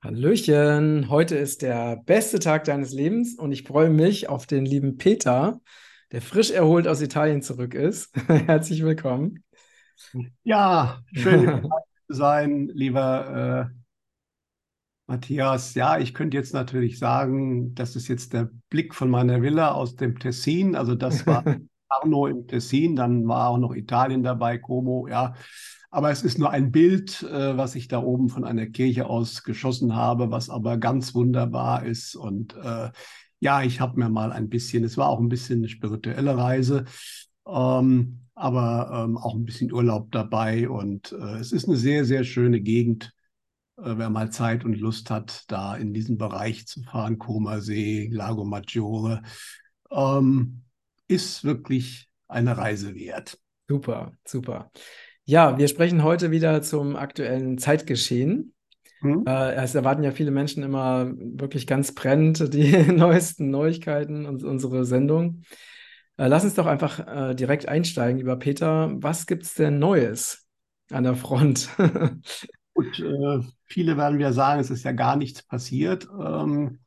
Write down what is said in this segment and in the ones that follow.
Hallöchen, heute ist der beste Tag deines Lebens und ich freue mich auf den lieben Peter, der frisch erholt aus Italien zurück ist. Herzlich willkommen. Ja, schön zu sein, lieber äh, Matthias. Ja, ich könnte jetzt natürlich sagen, das ist jetzt der Blick von meiner Villa aus dem Tessin. Also das war Arno im Tessin, dann war auch noch Italien dabei, Como, ja. Aber es ist nur ein Bild, äh, was ich da oben von einer Kirche aus geschossen habe, was aber ganz wunderbar ist. Und äh, ja, ich habe mir mal ein bisschen, es war auch ein bisschen eine spirituelle Reise, ähm, aber ähm, auch ein bisschen Urlaub dabei. Und äh, es ist eine sehr, sehr schöne Gegend, äh, wer mal Zeit und Lust hat, da in diesen Bereich zu fahren, Koma See, Lago Maggiore. Ähm, ist wirklich eine Reise wert. Super, super. Ja, wir sprechen heute wieder zum aktuellen Zeitgeschehen. Hm? Äh, es erwarten ja viele Menschen immer wirklich ganz brennend die neuesten Neuigkeiten und unsere Sendung. Äh, lass uns doch einfach äh, direkt einsteigen, lieber Peter. Was gibt es denn Neues an der Front? Gut, äh, viele werden ja sagen, es ist ja gar nichts passiert. Ähm,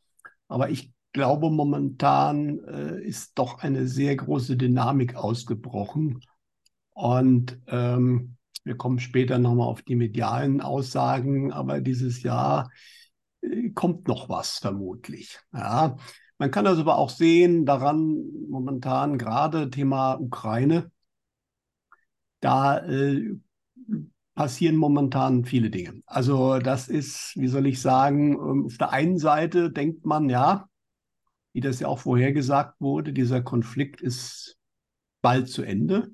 aber ich glaube, momentan äh, ist doch eine sehr große Dynamik ausgebrochen. Und ähm, wir kommen später nochmal auf die medialen Aussagen, aber dieses Jahr äh, kommt noch was vermutlich. Ja. Man kann das aber auch sehen daran, momentan gerade Thema Ukraine, da äh, passieren momentan viele Dinge. Also das ist, wie soll ich sagen, ähm, auf der einen Seite denkt man, ja, wie das ja auch vorhergesagt wurde, dieser Konflikt ist bald zu Ende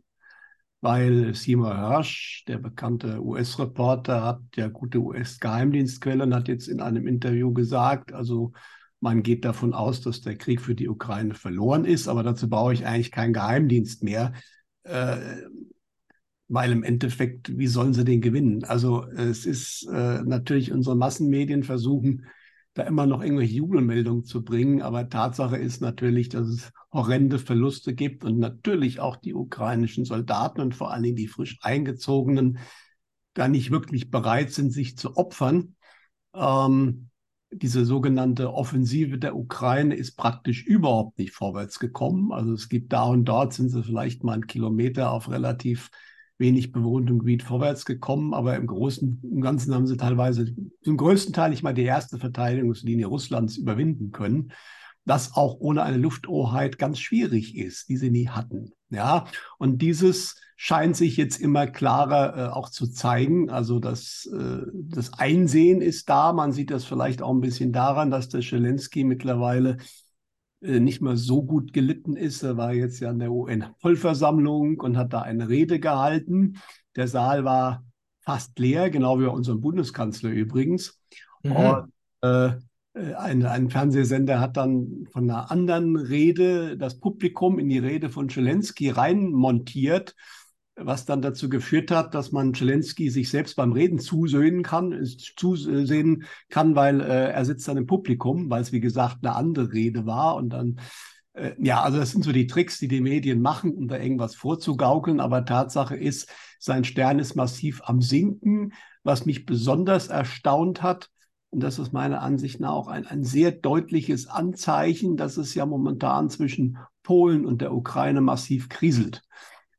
weil Seymour Hirsch, der bekannte US-Reporter, hat ja gute US-Geheimdienstquellen, hat jetzt in einem Interview gesagt, also man geht davon aus, dass der Krieg für die Ukraine verloren ist, aber dazu brauche ich eigentlich keinen Geheimdienst mehr, äh, weil im Endeffekt, wie sollen sie den gewinnen? Also es ist äh, natürlich unsere Massenmedien versuchen, da immer noch irgendwelche Jubelmeldungen zu bringen. Aber Tatsache ist natürlich, dass es horrende Verluste gibt und natürlich auch die ukrainischen Soldaten und vor allen Dingen die frisch eingezogenen da nicht wirklich bereit sind, sich zu opfern. Ähm, diese sogenannte Offensive der Ukraine ist praktisch überhaupt nicht vorwärts gekommen. Also es gibt da und dort sind sie vielleicht mal einen Kilometer auf relativ wenig bewohntem Gebiet vorwärts gekommen, aber im Großen und Ganzen haben sie teilweise zum größten Teil nicht mal die erste Verteidigungslinie Russlands überwinden können, das auch ohne eine Lufthoheit ganz schwierig ist, die sie nie hatten. Ja, und dieses scheint sich jetzt immer klarer äh, auch zu zeigen. Also das, äh, das Einsehen ist da. Man sieht das vielleicht auch ein bisschen daran, dass der Zelensky mittlerweile nicht mehr so gut gelitten ist. Er war jetzt ja in der UN-Vollversammlung und hat da eine Rede gehalten. Der Saal war fast leer, genau wie bei unserem Bundeskanzler übrigens. Mhm. Und äh, ein, ein, Fernsehsender hat dann von einer anderen Rede das Publikum in die Rede von Zelensky reinmontiert was dann dazu geführt hat, dass man Zelensky sich selbst beim Reden zusehen kann, zusehen kann, weil äh, er sitzt dann im Publikum, weil es wie gesagt eine andere Rede war und dann äh, ja, also das sind so die Tricks, die die Medien machen, um da irgendwas vorzugaukeln. Aber Tatsache ist, sein Stern ist massiv am Sinken. Was mich besonders erstaunt hat, und das ist meiner Ansicht nach auch ein, ein sehr deutliches Anzeichen, dass es ja momentan zwischen Polen und der Ukraine massiv kriselt.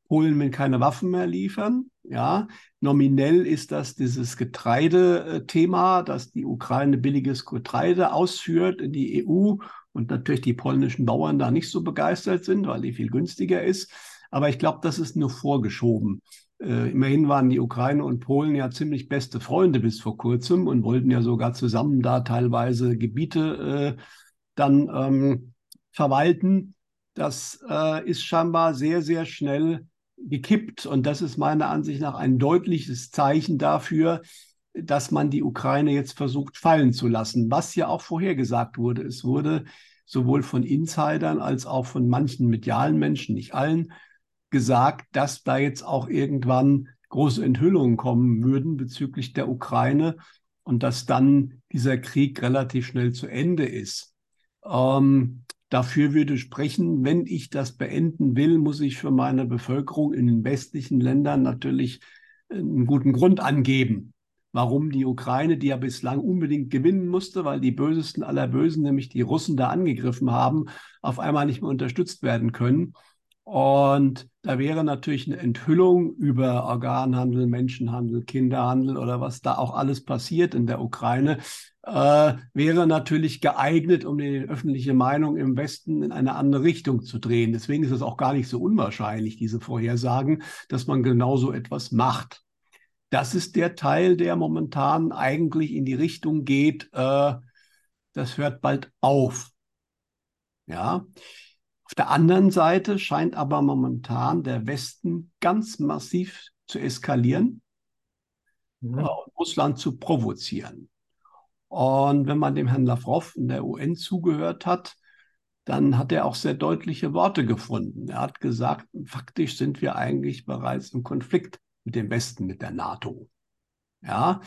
Polen will keine Waffen mehr liefern. Ja, nominell ist das dieses Getreidethema, dass die Ukraine billiges Getreide ausführt in die EU und natürlich die polnischen Bauern da nicht so begeistert sind, weil die viel günstiger ist. Aber ich glaube, das ist nur vorgeschoben. Äh, immerhin waren die Ukraine und Polen ja ziemlich beste Freunde bis vor kurzem und wollten ja sogar zusammen da teilweise Gebiete äh, dann ähm, verwalten. Das äh, ist scheinbar sehr, sehr schnell gekippt. Und das ist meiner Ansicht nach ein deutliches Zeichen dafür, dass man die Ukraine jetzt versucht fallen zu lassen, was ja auch vorhergesagt wurde. Es wurde sowohl von Insidern als auch von manchen medialen Menschen, nicht allen, gesagt, dass da jetzt auch irgendwann große Enthüllungen kommen würden bezüglich der Ukraine und dass dann dieser Krieg relativ schnell zu Ende ist. Ähm, dafür würde sprechen, wenn ich das beenden will, muss ich für meine Bevölkerung in den westlichen Ländern natürlich einen guten Grund angeben, warum die Ukraine, die ja bislang unbedingt gewinnen musste, weil die bösesten aller Bösen, nämlich die Russen, da angegriffen haben, auf einmal nicht mehr unterstützt werden können. Und da wäre natürlich eine Enthüllung über Organhandel, Menschenhandel, Kinderhandel oder was da auch alles passiert in der Ukraine, äh, wäre natürlich geeignet, um die öffentliche Meinung im Westen in eine andere Richtung zu drehen. Deswegen ist es auch gar nicht so unwahrscheinlich, diese Vorhersagen, dass man genau so etwas macht. Das ist der Teil, der momentan eigentlich in die Richtung geht, äh, das hört bald auf. Ja. Auf der anderen Seite scheint aber momentan der Westen ganz massiv zu eskalieren mhm. und Russland zu provozieren. Und wenn man dem Herrn Lavrov in der UN zugehört hat, dann hat er auch sehr deutliche Worte gefunden. Er hat gesagt, faktisch sind wir eigentlich bereits im Konflikt mit dem Westen, mit der NATO. Ja.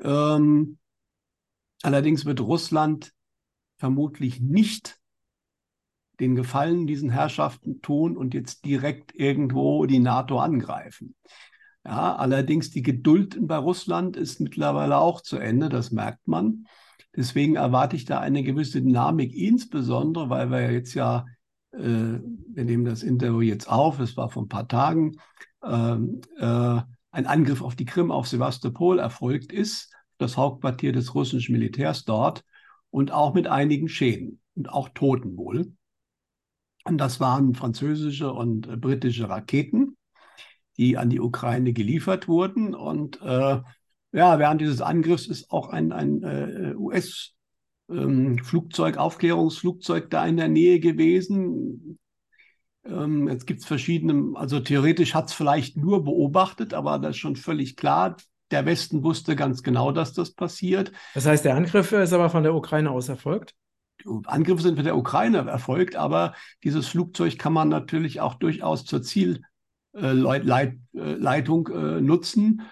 Ähm, allerdings wird Russland vermutlich nicht den Gefallen diesen Herrschaften tun und jetzt direkt irgendwo die NATO angreifen. Ja, allerdings die Geduld bei Russland ist mittlerweile auch zu Ende, das merkt man. Deswegen erwarte ich da eine gewisse Dynamik, insbesondere, weil wir jetzt ja, äh, wir nehmen das Interview jetzt auf, es war vor ein paar Tagen, äh, äh, ein Angriff auf die Krim, auf Sevastopol erfolgt ist, das Hauptquartier des russischen Militärs dort und auch mit einigen Schäden und auch Toten wohl. Und das waren französische und äh, britische Raketen, die an die Ukraine geliefert wurden. Und äh, ja, während dieses Angriffs ist auch ein, ein äh, US-Flugzeug, ähm, Aufklärungsflugzeug da in der Nähe gewesen. Ähm, jetzt gibt es verschiedene, also theoretisch hat es vielleicht nur beobachtet, aber das ist schon völlig klar. Der Westen wusste ganz genau, dass das passiert. Das heißt, der Angriff ist aber von der Ukraine aus erfolgt? Angriffe sind mit der Ukraine erfolgt, aber dieses Flugzeug kann man natürlich auch durchaus zur Zielleitung äh, nutzen.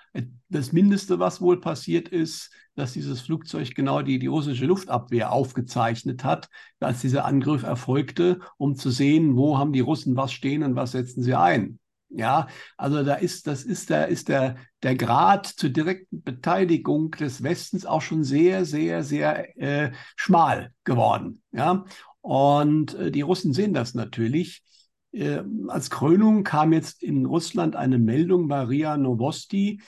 Das Mindeste, was wohl passiert ist, dass dieses Flugzeug genau die, die russische Luftabwehr aufgezeichnet hat, als dieser Angriff erfolgte, um zu sehen, wo haben die Russen was stehen und was setzen sie ein. Ja, also da ist, das ist der, ist der, der Grad zur direkten Beteiligung des Westens auch schon sehr, sehr, sehr äh, schmal geworden. Ja, und äh, die Russen sehen das natürlich. Äh, als Krönung kam jetzt in Russland eine Meldung bei RIA Novosti,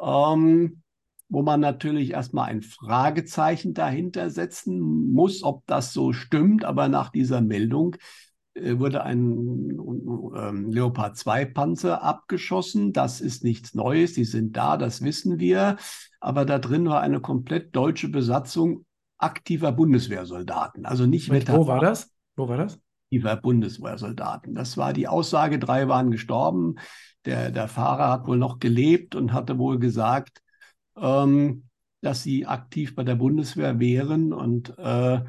ähm, wo man natürlich erstmal ein Fragezeichen dahinter setzen muss, ob das so stimmt. Aber nach dieser Meldung wurde ein ähm, Leopard 2 Panzer abgeschossen. Das ist nichts Neues, die sind da, das wissen wir. Aber da drin war eine komplett deutsche Besatzung aktiver Bundeswehrsoldaten. Also nicht Mit, Wo war das? Wo war das? Aktiver Bundeswehrsoldaten. Das war die Aussage, drei waren gestorben. Der, der Fahrer hat wohl noch gelebt und hatte wohl gesagt, ähm, dass sie aktiv bei der Bundeswehr wären und äh,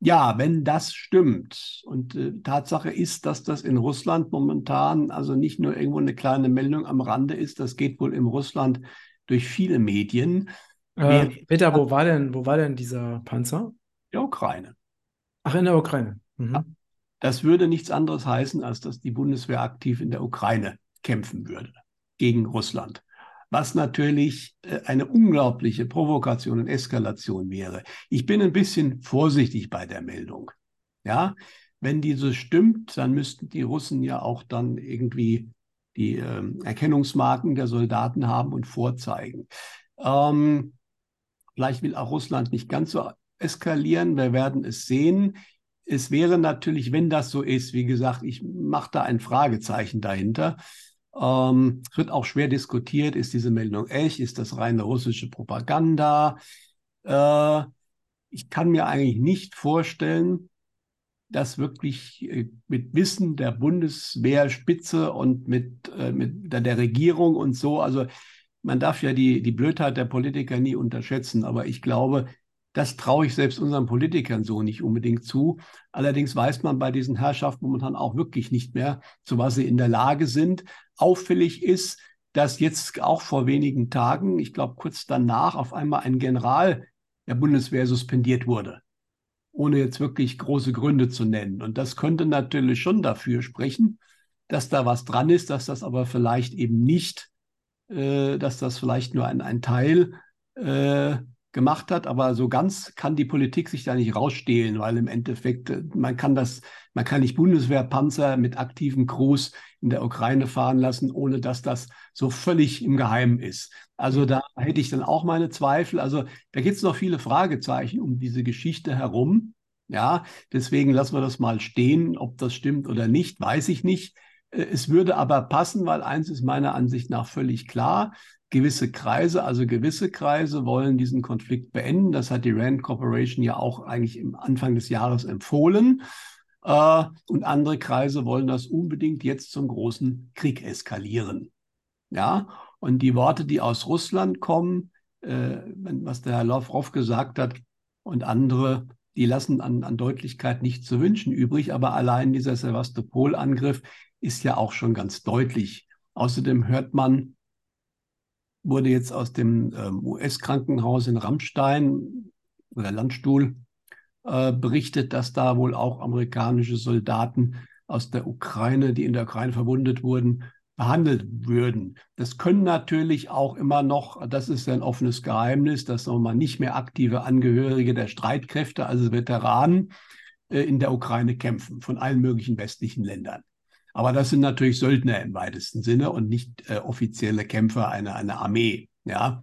ja, wenn das stimmt, und äh, Tatsache ist, dass das in Russland momentan also nicht nur irgendwo eine kleine Meldung am Rande ist, das geht wohl in Russland durch viele Medien. Äh, Peter, wo war denn, wo war denn dieser Panzer? Der Ukraine. Ach, in der Ukraine. Mhm. Ja, das würde nichts anderes heißen, als dass die Bundeswehr aktiv in der Ukraine kämpfen würde gegen Russland was natürlich äh, eine unglaubliche Provokation und Eskalation wäre. Ich bin ein bisschen vorsichtig bei der Meldung. Ja, wenn diese stimmt, dann müssten die Russen ja auch dann irgendwie die äh, Erkennungsmarken der Soldaten haben und vorzeigen. Ähm, vielleicht will auch Russland nicht ganz so eskalieren. Wir werden es sehen. Es wäre natürlich, wenn das so ist, wie gesagt, ich mache da ein Fragezeichen dahinter. Ähm, es wird auch schwer diskutiert, ist diese Meldung echt, ist das reine russische Propaganda? Äh, ich kann mir eigentlich nicht vorstellen, dass wirklich äh, mit Wissen der Bundeswehrspitze und mit, äh, mit der, der, Regierung und so, also man darf ja die, die Blödheit der Politiker nie unterschätzen, aber ich glaube, das traue ich selbst unseren Politikern so nicht unbedingt zu. Allerdings weiß man bei diesen Herrschaften momentan auch wirklich nicht mehr, zu was sie in der Lage sind. Auffällig ist, dass jetzt auch vor wenigen Tagen, ich glaube kurz danach, auf einmal ein General der Bundeswehr suspendiert wurde, ohne jetzt wirklich große Gründe zu nennen. Und das könnte natürlich schon dafür sprechen, dass da was dran ist, dass das aber vielleicht eben nicht äh, dass das vielleicht nur ein, ein Teil äh, gemacht hat, aber so ganz kann die Politik sich da nicht rausstehlen, weil im Endeffekt äh, man kann das, man kann nicht Bundeswehrpanzer mit aktiven Crews in der Ukraine fahren lassen, ohne dass das so völlig im Geheimen ist. Also da hätte ich dann auch meine Zweifel. Also da gibt es noch viele Fragezeichen um diese Geschichte herum. Ja, deswegen lassen wir das mal stehen. Ob das stimmt oder nicht, weiß ich nicht. Äh, es würde aber passen, weil eins ist meiner Ansicht nach völlig klar. Gewisse Kreise, also gewisse Kreise wollen diesen Konflikt beenden. Das hat die Rand Corporation ja auch eigentlich im Anfang des Jahres empfohlen. Äh, und andere Kreise wollen das unbedingt jetzt zum großen Krieg eskalieren. Ja, und die Worte, die aus Russland kommen, äh, was der Herr Lavrov gesagt hat und andere, die lassen an, an Deutlichkeit nicht zu wünschen übrig. Aber allein dieser Sevastopol-Angriff ist ja auch schon ganz deutlich. Außerdem hört man, wurde jetzt aus dem ähm, US-Krankenhaus in Rammstein oder Landstuhl äh, berichtet, dass da wohl auch amerikanische Soldaten aus der Ukraine, die in der Ukraine verwundet wurden, behandelt würden. Das können natürlich auch immer noch, das ist ein offenes Geheimnis, dass nochmal nicht mehr aktive Angehörige der Streitkräfte, also Veteranen, äh, in der Ukraine kämpfen, von allen möglichen westlichen Ländern. Aber das sind natürlich Söldner im weitesten Sinne und nicht äh, offizielle Kämpfer einer, einer Armee. Ja,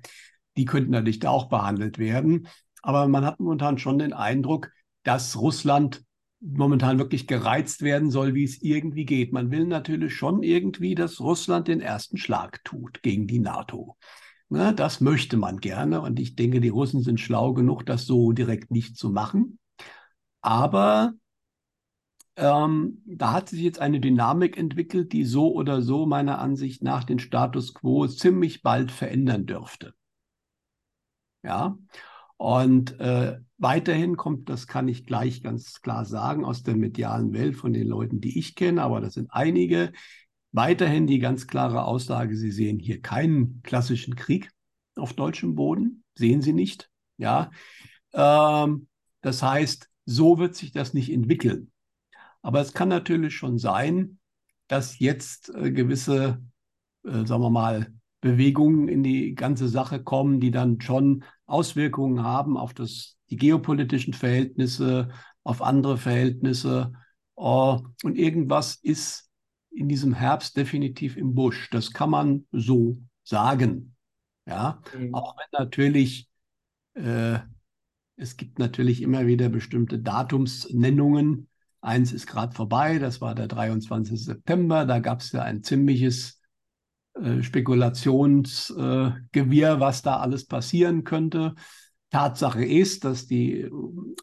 die könnten natürlich da auch behandelt werden. Aber man hat momentan schon den Eindruck, dass Russland momentan wirklich gereizt werden soll, wie es irgendwie geht. Man will natürlich schon irgendwie, dass Russland den ersten Schlag tut gegen die NATO. Na, das möchte man gerne und ich denke, die Russen sind schlau genug, das so direkt nicht zu machen. Aber ähm, da hat sich jetzt eine Dynamik entwickelt, die so oder so meiner Ansicht nach den Status quo ziemlich bald verändern dürfte. Ja, und äh, weiterhin kommt, das kann ich gleich ganz klar sagen, aus der medialen Welt von den Leuten, die ich kenne, aber das sind einige, weiterhin die ganz klare Aussage, sie sehen hier keinen klassischen Krieg auf deutschem Boden, sehen sie nicht. Ja, ähm, das heißt, so wird sich das nicht entwickeln. Aber es kann natürlich schon sein, dass jetzt äh, gewisse, äh, sagen wir mal, Bewegungen in die ganze Sache kommen, die dann schon Auswirkungen haben auf das, die geopolitischen Verhältnisse, auf andere Verhältnisse. Uh, und irgendwas ist in diesem Herbst definitiv im Busch. Das kann man so sagen. Ja, mhm. auch wenn natürlich äh, es gibt natürlich immer wieder bestimmte Datumsnennungen, Eins ist gerade vorbei, das war der 23. September. Da gab es ja ein ziemliches äh, Spekulationsgewirr, äh, was da alles passieren könnte. Tatsache ist, dass die äh,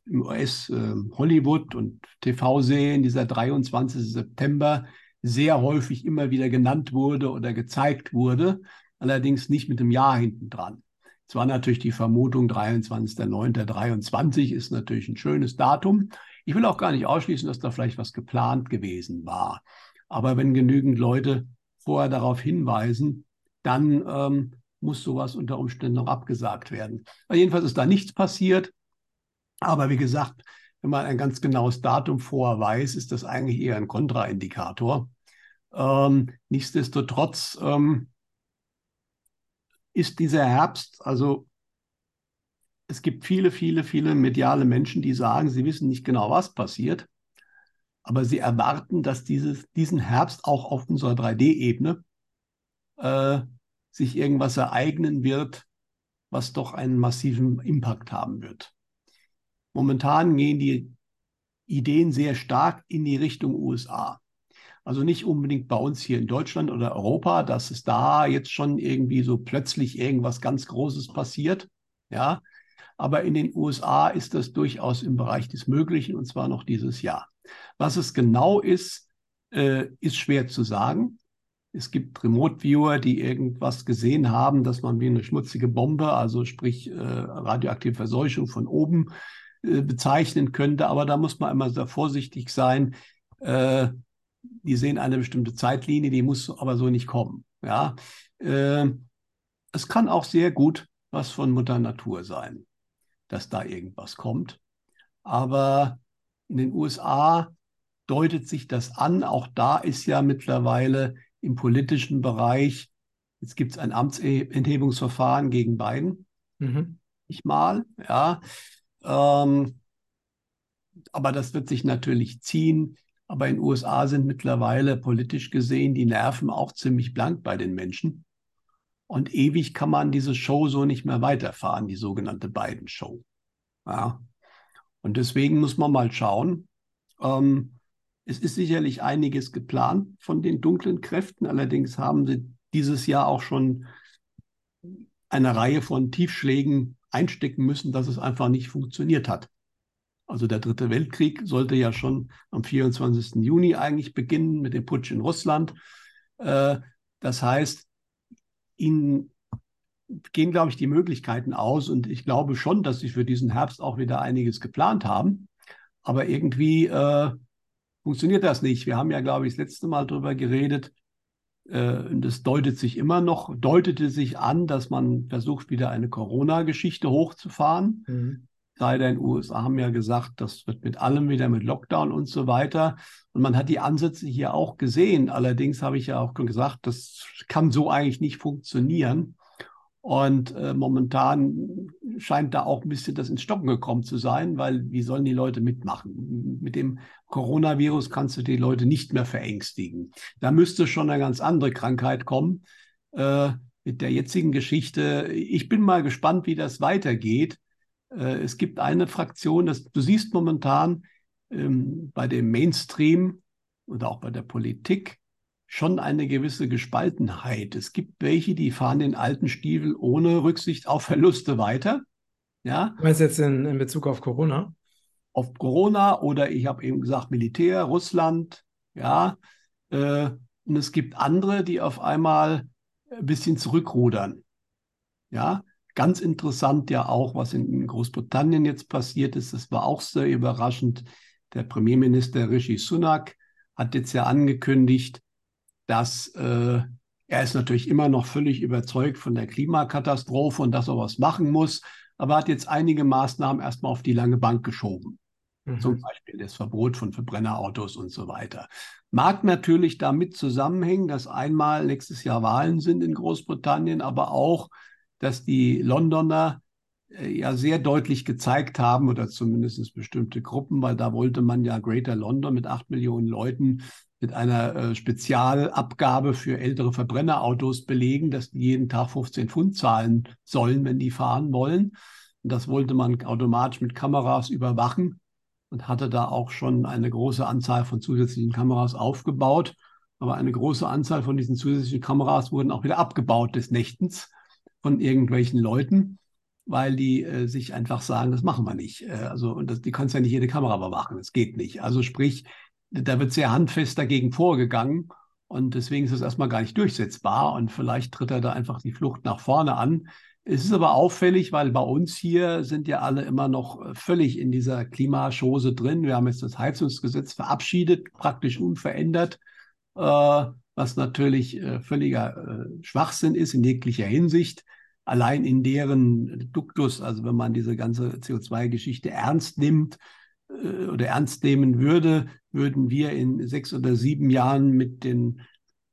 im US äh, Hollywood und TV-Serien dieser 23. September sehr häufig immer wieder genannt wurde oder gezeigt wurde, allerdings nicht mit dem Jahr hinten dran. Es war natürlich die Vermutung, 23.09.23 ist natürlich ein schönes Datum. Ich will auch gar nicht ausschließen, dass da vielleicht was geplant gewesen war. Aber wenn genügend Leute vorher darauf hinweisen, dann ähm, muss sowas unter Umständen noch abgesagt werden. Aber jedenfalls ist da nichts passiert. Aber wie gesagt, wenn man ein ganz genaues Datum vorher weiß, ist das eigentlich eher ein Kontraindikator. Ähm, nichtsdestotrotz ähm, ist dieser Herbst, also es gibt viele, viele, viele mediale Menschen, die sagen, sie wissen nicht genau, was passiert, aber sie erwarten, dass dieses, diesen Herbst auch auf unserer 3D-Ebene äh, sich irgendwas ereignen wird, was doch einen massiven Impact haben wird. Momentan gehen die Ideen sehr stark in die Richtung USA. Also nicht unbedingt bei uns hier in Deutschland oder Europa, dass es da jetzt schon irgendwie so plötzlich irgendwas ganz Großes passiert. Ja, aber in den USA ist das durchaus im Bereich des Möglichen und zwar noch dieses Jahr. Was es genau ist, äh, ist schwer zu sagen. Es gibt Remote-Viewer, die irgendwas gesehen haben, dass man wie eine schmutzige Bombe, also sprich äh, radioaktive Verseuchung von oben äh, bezeichnen könnte. Aber da muss man immer sehr vorsichtig sein. Äh, die sehen eine bestimmte Zeitlinie, die muss aber so nicht kommen. Ja, äh, es kann auch sehr gut was von Mutter Natur sein dass da irgendwas kommt. Aber in den USA deutet sich das an. Auch da ist ja mittlerweile im politischen Bereich Jetzt gibt es ein Amtsenthebungsverfahren gegen Biden. Mhm. Ich mal, ja. Ähm, aber das wird sich natürlich ziehen. Aber in den USA sind mittlerweile politisch gesehen die Nerven auch ziemlich blank bei den Menschen. Und ewig kann man diese Show so nicht mehr weiterfahren, die sogenannte Biden-Show. Ja. Und deswegen muss man mal schauen. Ähm, es ist sicherlich einiges geplant von den dunklen Kräften. Allerdings haben sie dieses Jahr auch schon eine Reihe von Tiefschlägen einstecken müssen, dass es einfach nicht funktioniert hat. Also der Dritte Weltkrieg sollte ja schon am 24. Juni eigentlich beginnen mit dem Putsch in Russland. Äh, das heißt, ihnen gehen, glaube ich, die Möglichkeiten aus und ich glaube schon, dass sie für diesen Herbst auch wieder einiges geplant haben. Aber irgendwie äh, funktioniert das nicht. Wir haben ja, glaube ich, das letzte Mal darüber geredet. Äh, das deutet sich immer noch, deutete sich an, dass man versucht, wieder eine Corona-Geschichte hochzufahren. Mhm. Sei denn, USA haben ja gesagt, das wird mit allem wieder mit Lockdown und so weiter. Und man hat die Ansätze hier auch gesehen. Allerdings habe ich ja auch gesagt, das kann so eigentlich nicht funktionieren. Und äh, momentan scheint da auch ein bisschen das ins Stocken gekommen zu sein, weil wie sollen die Leute mitmachen? Mit dem Coronavirus kannst du die Leute nicht mehr verängstigen. Da müsste schon eine ganz andere Krankheit kommen. Äh, mit der jetzigen Geschichte, ich bin mal gespannt, wie das weitergeht. Äh, es gibt eine Fraktion, das, du siehst momentan ähm, bei dem Mainstream und auch bei der Politik, schon eine gewisse Gespaltenheit. Es gibt welche, die fahren den alten Stiefel ohne Rücksicht auf Verluste weiter. Ja. Du meinst jetzt in, in Bezug auf Corona? Auf Corona oder ich habe eben gesagt Militär, Russland, ja. Äh, und es gibt andere, die auf einmal ein bisschen zurückrudern. Ja, ganz interessant ja auch, was in Großbritannien jetzt passiert ist. Das war auch sehr überraschend. Der Premierminister Rishi Sunak hat jetzt ja angekündigt, dass äh, er ist natürlich immer noch völlig überzeugt von der Klimakatastrophe und dass er was machen muss, aber hat jetzt einige Maßnahmen erstmal auf die lange Bank geschoben. Mhm. Zum Beispiel das Verbot von Verbrennerautos und so weiter. Mag natürlich damit zusammenhängen, dass einmal nächstes Jahr Wahlen sind in Großbritannien, aber auch, dass die Londoner äh, ja sehr deutlich gezeigt haben, oder zumindest bestimmte Gruppen, weil da wollte man ja Greater London mit acht Millionen Leuten mit einer äh, Spezialabgabe für ältere Verbrennerautos belegen, dass die jeden Tag 15 Pfund zahlen sollen, wenn die fahren wollen. Und das wollte man automatisch mit Kameras überwachen und hatte da auch schon eine große Anzahl von zusätzlichen Kameras aufgebaut. Aber eine große Anzahl von diesen zusätzlichen Kameras wurden auch wieder abgebaut des Nächtens von irgendwelchen Leuten, weil die äh, sich einfach sagen, das machen wir nicht. Äh, also und das, die kannst ja nicht jede Kamera überwachen, das geht nicht. Also sprich, da wird sehr handfest dagegen vorgegangen. Und deswegen ist es erstmal gar nicht durchsetzbar. Und vielleicht tritt er da einfach die Flucht nach vorne an. Es ist aber auffällig, weil bei uns hier sind ja alle immer noch völlig in dieser Klimaschose drin. Wir haben jetzt das Heizungsgesetz verabschiedet, praktisch unverändert, äh, was natürlich äh, völliger äh, Schwachsinn ist in jeglicher Hinsicht. Allein in deren Duktus, also wenn man diese ganze CO2-Geschichte ernst nimmt, äh, oder ernst nehmen würde, würden wir in sechs oder sieben Jahren mit den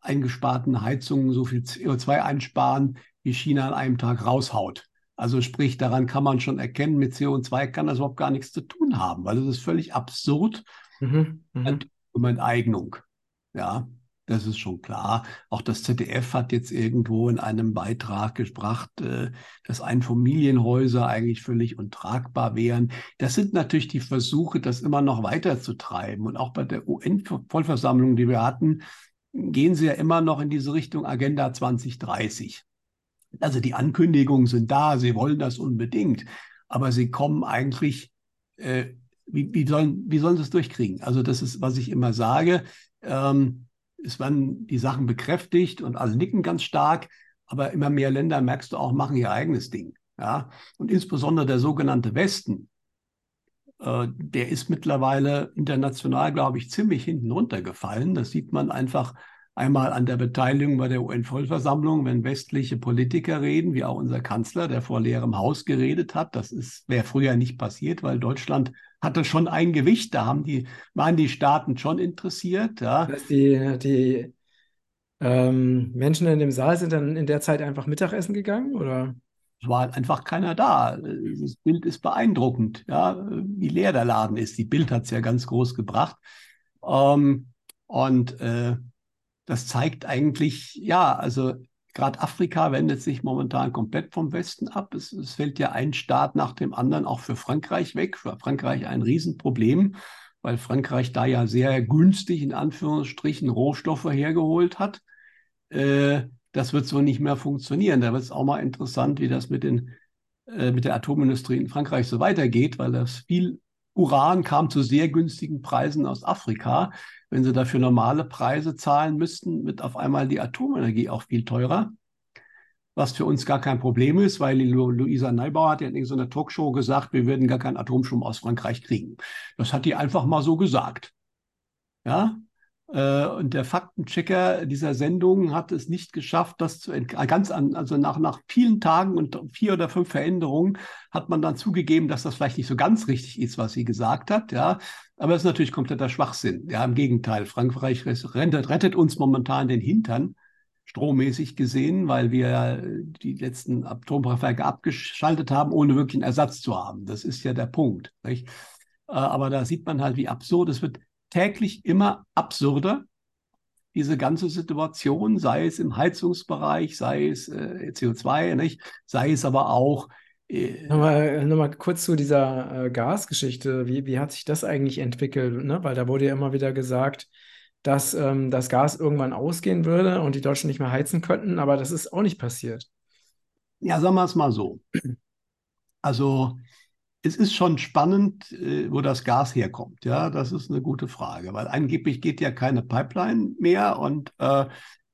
eingesparten Heizungen so viel CO2 einsparen, wie China an einem Tag raushaut. Also sprich, daran kann man schon erkennen, mit CO2 kann das überhaupt gar nichts zu tun haben, weil es ist völlig absurd. Mhm, mh. Enteignung. Ja. Das ist schon klar. Auch das ZDF hat jetzt irgendwo in einem Beitrag gebracht, äh, dass Einfamilienhäuser eigentlich völlig untragbar wären. Das sind natürlich die Versuche, das immer noch weiterzutreiben. Und auch bei der UN-Vollversammlung, die wir hatten, gehen sie ja immer noch in diese Richtung Agenda 2030. Also die Ankündigungen sind da, sie wollen das unbedingt, aber sie kommen eigentlich, äh, wie, wie, sollen, wie sollen sie es durchkriegen? Also das ist, was ich immer sage. Ähm, es werden die Sachen bekräftigt und alle nicken ganz stark, aber immer mehr Länder, merkst du auch, machen ihr eigenes Ding. Ja? Und insbesondere der sogenannte Westen, äh, der ist mittlerweile international, glaube ich, ziemlich hinten runtergefallen. Das sieht man einfach einmal an der Beteiligung bei der UN-Vollversammlung, wenn westliche Politiker reden, wie auch unser Kanzler, der vor leerem Haus geredet hat. Das wäre früher nicht passiert, weil Deutschland hatte schon ein Gewicht. Da haben die, waren die Staaten schon interessiert. Ja. Das die, die ähm, Menschen in dem Saal sind dann in der Zeit einfach Mittagessen gegangen, oder? Es war einfach keiner da. Das Bild ist beeindruckend, ja, wie leer der Laden ist. Die Bild hat es ja ganz groß gebracht. Ähm, und äh, das zeigt eigentlich, ja, also gerade Afrika wendet sich momentan komplett vom Westen ab. Es, es, fällt ja ein Staat nach dem anderen auch für Frankreich weg. Für Frankreich ein Riesenproblem, weil Frankreich da ja sehr günstig in Anführungsstrichen Rohstoffe hergeholt hat. Äh, das wird so nicht mehr funktionieren. Da wird es auch mal interessant, wie das mit, den, äh, mit der Atomindustrie in Frankreich so weitergeht, weil das viel Uran kam zu sehr günstigen Preisen aus Afrika. Wenn sie dafür normale Preise zahlen müssten, wird auf einmal die Atomenergie auch viel teurer. Was für uns gar kein Problem ist, weil Lu Luisa Neubauer hat ja in so einer Talkshow gesagt, wir würden gar keinen Atomstrom aus Frankreich kriegen. Das hat die einfach mal so gesagt. Ja, und der Faktenchecker dieser Sendung hat es nicht geschafft, das zu ganz an, also nach, nach vielen Tagen und vier oder fünf Veränderungen hat man dann zugegeben, dass das vielleicht nicht so ganz richtig ist, was sie gesagt hat. Ja, aber es ist natürlich kompletter Schwachsinn. Ja, im Gegenteil. Frankreich rettet, rettet uns momentan den Hintern, strommäßig gesehen, weil wir die letzten Atomkraftwerke abgeschaltet haben, ohne wirklich einen Ersatz zu haben. Das ist ja der Punkt. Nicht? Äh, aber da sieht man halt, wie absurd es wird täglich immer absurder, diese ganze Situation, sei es im Heizungsbereich, sei es äh, CO2, nicht? sei es aber auch. Äh, nochmal, nochmal kurz zu dieser äh, Gasgeschichte. Wie, wie hat sich das eigentlich entwickelt? Ne? Weil da wurde ja immer wieder gesagt, dass ähm, das Gas irgendwann ausgehen würde und die Deutschen nicht mehr heizen könnten, aber das ist auch nicht passiert. Ja, sagen wir es mal so. Also es ist schon spannend, äh, wo das Gas herkommt. Ja, das ist eine gute Frage, weil angeblich geht ja keine Pipeline mehr und äh,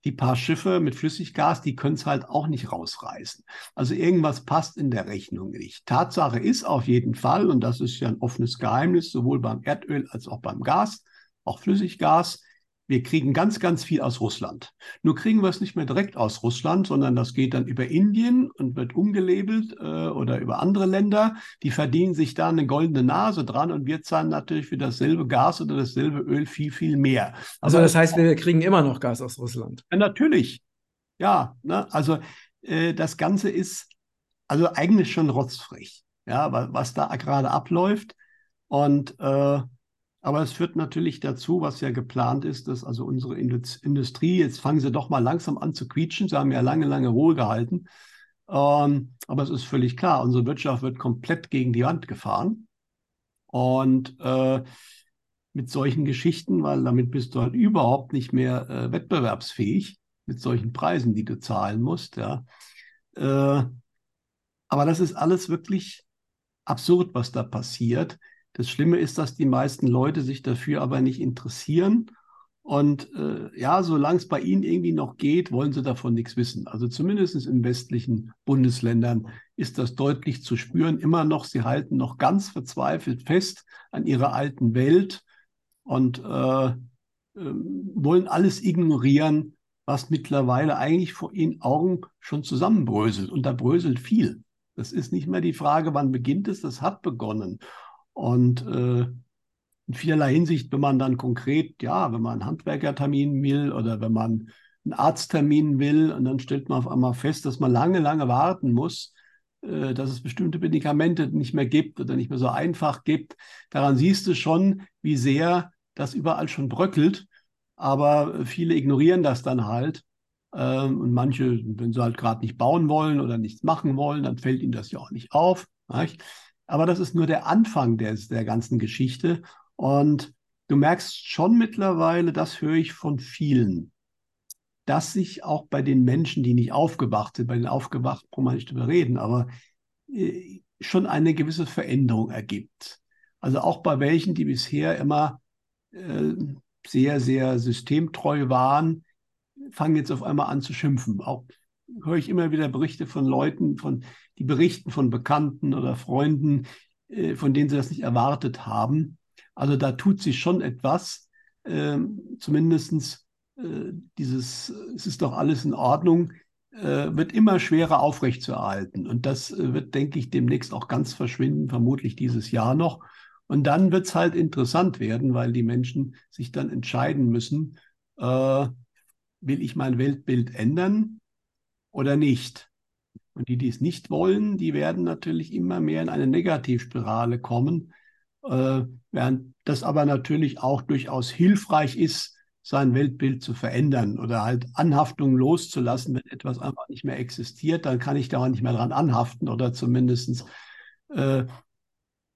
die paar Schiffe mit Flüssiggas, die können es halt auch nicht rausreißen. Also irgendwas passt in der Rechnung nicht. Tatsache ist auf jeden Fall, und das ist ja ein offenes Geheimnis, sowohl beim Erdöl als auch beim Gas, auch Flüssiggas, wir kriegen ganz, ganz viel aus Russland. Nur kriegen wir es nicht mehr direkt aus Russland, sondern das geht dann über Indien und wird umgelabelt äh, oder über andere Länder. Die verdienen sich da eine goldene Nase dran und wir zahlen natürlich für dasselbe Gas oder dasselbe Öl viel, viel mehr. Also das heißt, wir kriegen immer noch Gas aus Russland. Ja, natürlich. Ja, ne? also äh, das Ganze ist also eigentlich schon rotzfrech, ja, was da gerade abläuft. Und äh, aber es führt natürlich dazu, was ja geplant ist, dass also unsere Industrie, jetzt fangen sie doch mal langsam an zu quietschen. Sie haben ja lange, lange Ruhe gehalten. Ähm, aber es ist völlig klar, unsere Wirtschaft wird komplett gegen die Wand gefahren. Und äh, mit solchen Geschichten, weil damit bist du halt überhaupt nicht mehr äh, wettbewerbsfähig mit solchen Preisen, die du zahlen musst. Ja. Äh, aber das ist alles wirklich absurd, was da passiert. Das Schlimme ist, dass die meisten Leute sich dafür aber nicht interessieren. Und äh, ja, solange es bei ihnen irgendwie noch geht, wollen sie davon nichts wissen. Also zumindest in westlichen Bundesländern ist das deutlich zu spüren. Immer noch, sie halten noch ganz verzweifelt fest an ihrer alten Welt und äh, äh, wollen alles ignorieren, was mittlerweile eigentlich vor ihren Augen schon zusammenbröselt. Und da bröselt viel. Das ist nicht mehr die Frage, wann beginnt es, das hat begonnen. Und äh, in vielerlei Hinsicht, wenn man dann konkret, ja, wenn man einen Handwerkertermin will oder wenn man einen Arzttermin will und dann stellt man auf einmal fest, dass man lange, lange warten muss, äh, dass es bestimmte Medikamente nicht mehr gibt oder nicht mehr so einfach gibt. Daran siehst du schon, wie sehr das überall schon bröckelt. Aber viele ignorieren das dann halt. Ähm, und manche, wenn sie halt gerade nicht bauen wollen oder nichts machen wollen, dann fällt ihnen das ja auch nicht auf. Nicht? Aber das ist nur der Anfang des, der ganzen Geschichte. Und du merkst schon mittlerweile, das höre ich von vielen, dass sich auch bei den Menschen, die nicht aufgewacht sind, bei den Aufgewachten brauchen wir nicht drüber reden, aber äh, schon eine gewisse Veränderung ergibt. Also auch bei welchen, die bisher immer äh, sehr, sehr systemtreu waren, fangen jetzt auf einmal an zu schimpfen. Auch höre ich immer wieder Berichte von Leuten, von, die berichten von Bekannten oder Freunden, äh, von denen sie das nicht erwartet haben. Also da tut sich schon etwas. Äh, Zumindest äh, dieses, es ist doch alles in Ordnung, äh, wird immer schwerer aufrechtzuerhalten. Und das wird, denke ich, demnächst auch ganz verschwinden, vermutlich dieses Jahr noch. Und dann wird es halt interessant werden, weil die Menschen sich dann entscheiden müssen, äh, will ich mein Weltbild ändern oder nicht? Und die, die es nicht wollen, die werden natürlich immer mehr in eine Negativspirale kommen, äh, während das aber natürlich auch durchaus hilfreich ist, sein Weltbild zu verändern oder halt Anhaftung loszulassen, wenn etwas einfach nicht mehr existiert, dann kann ich da auch nicht mehr dran anhaften oder zumindest äh,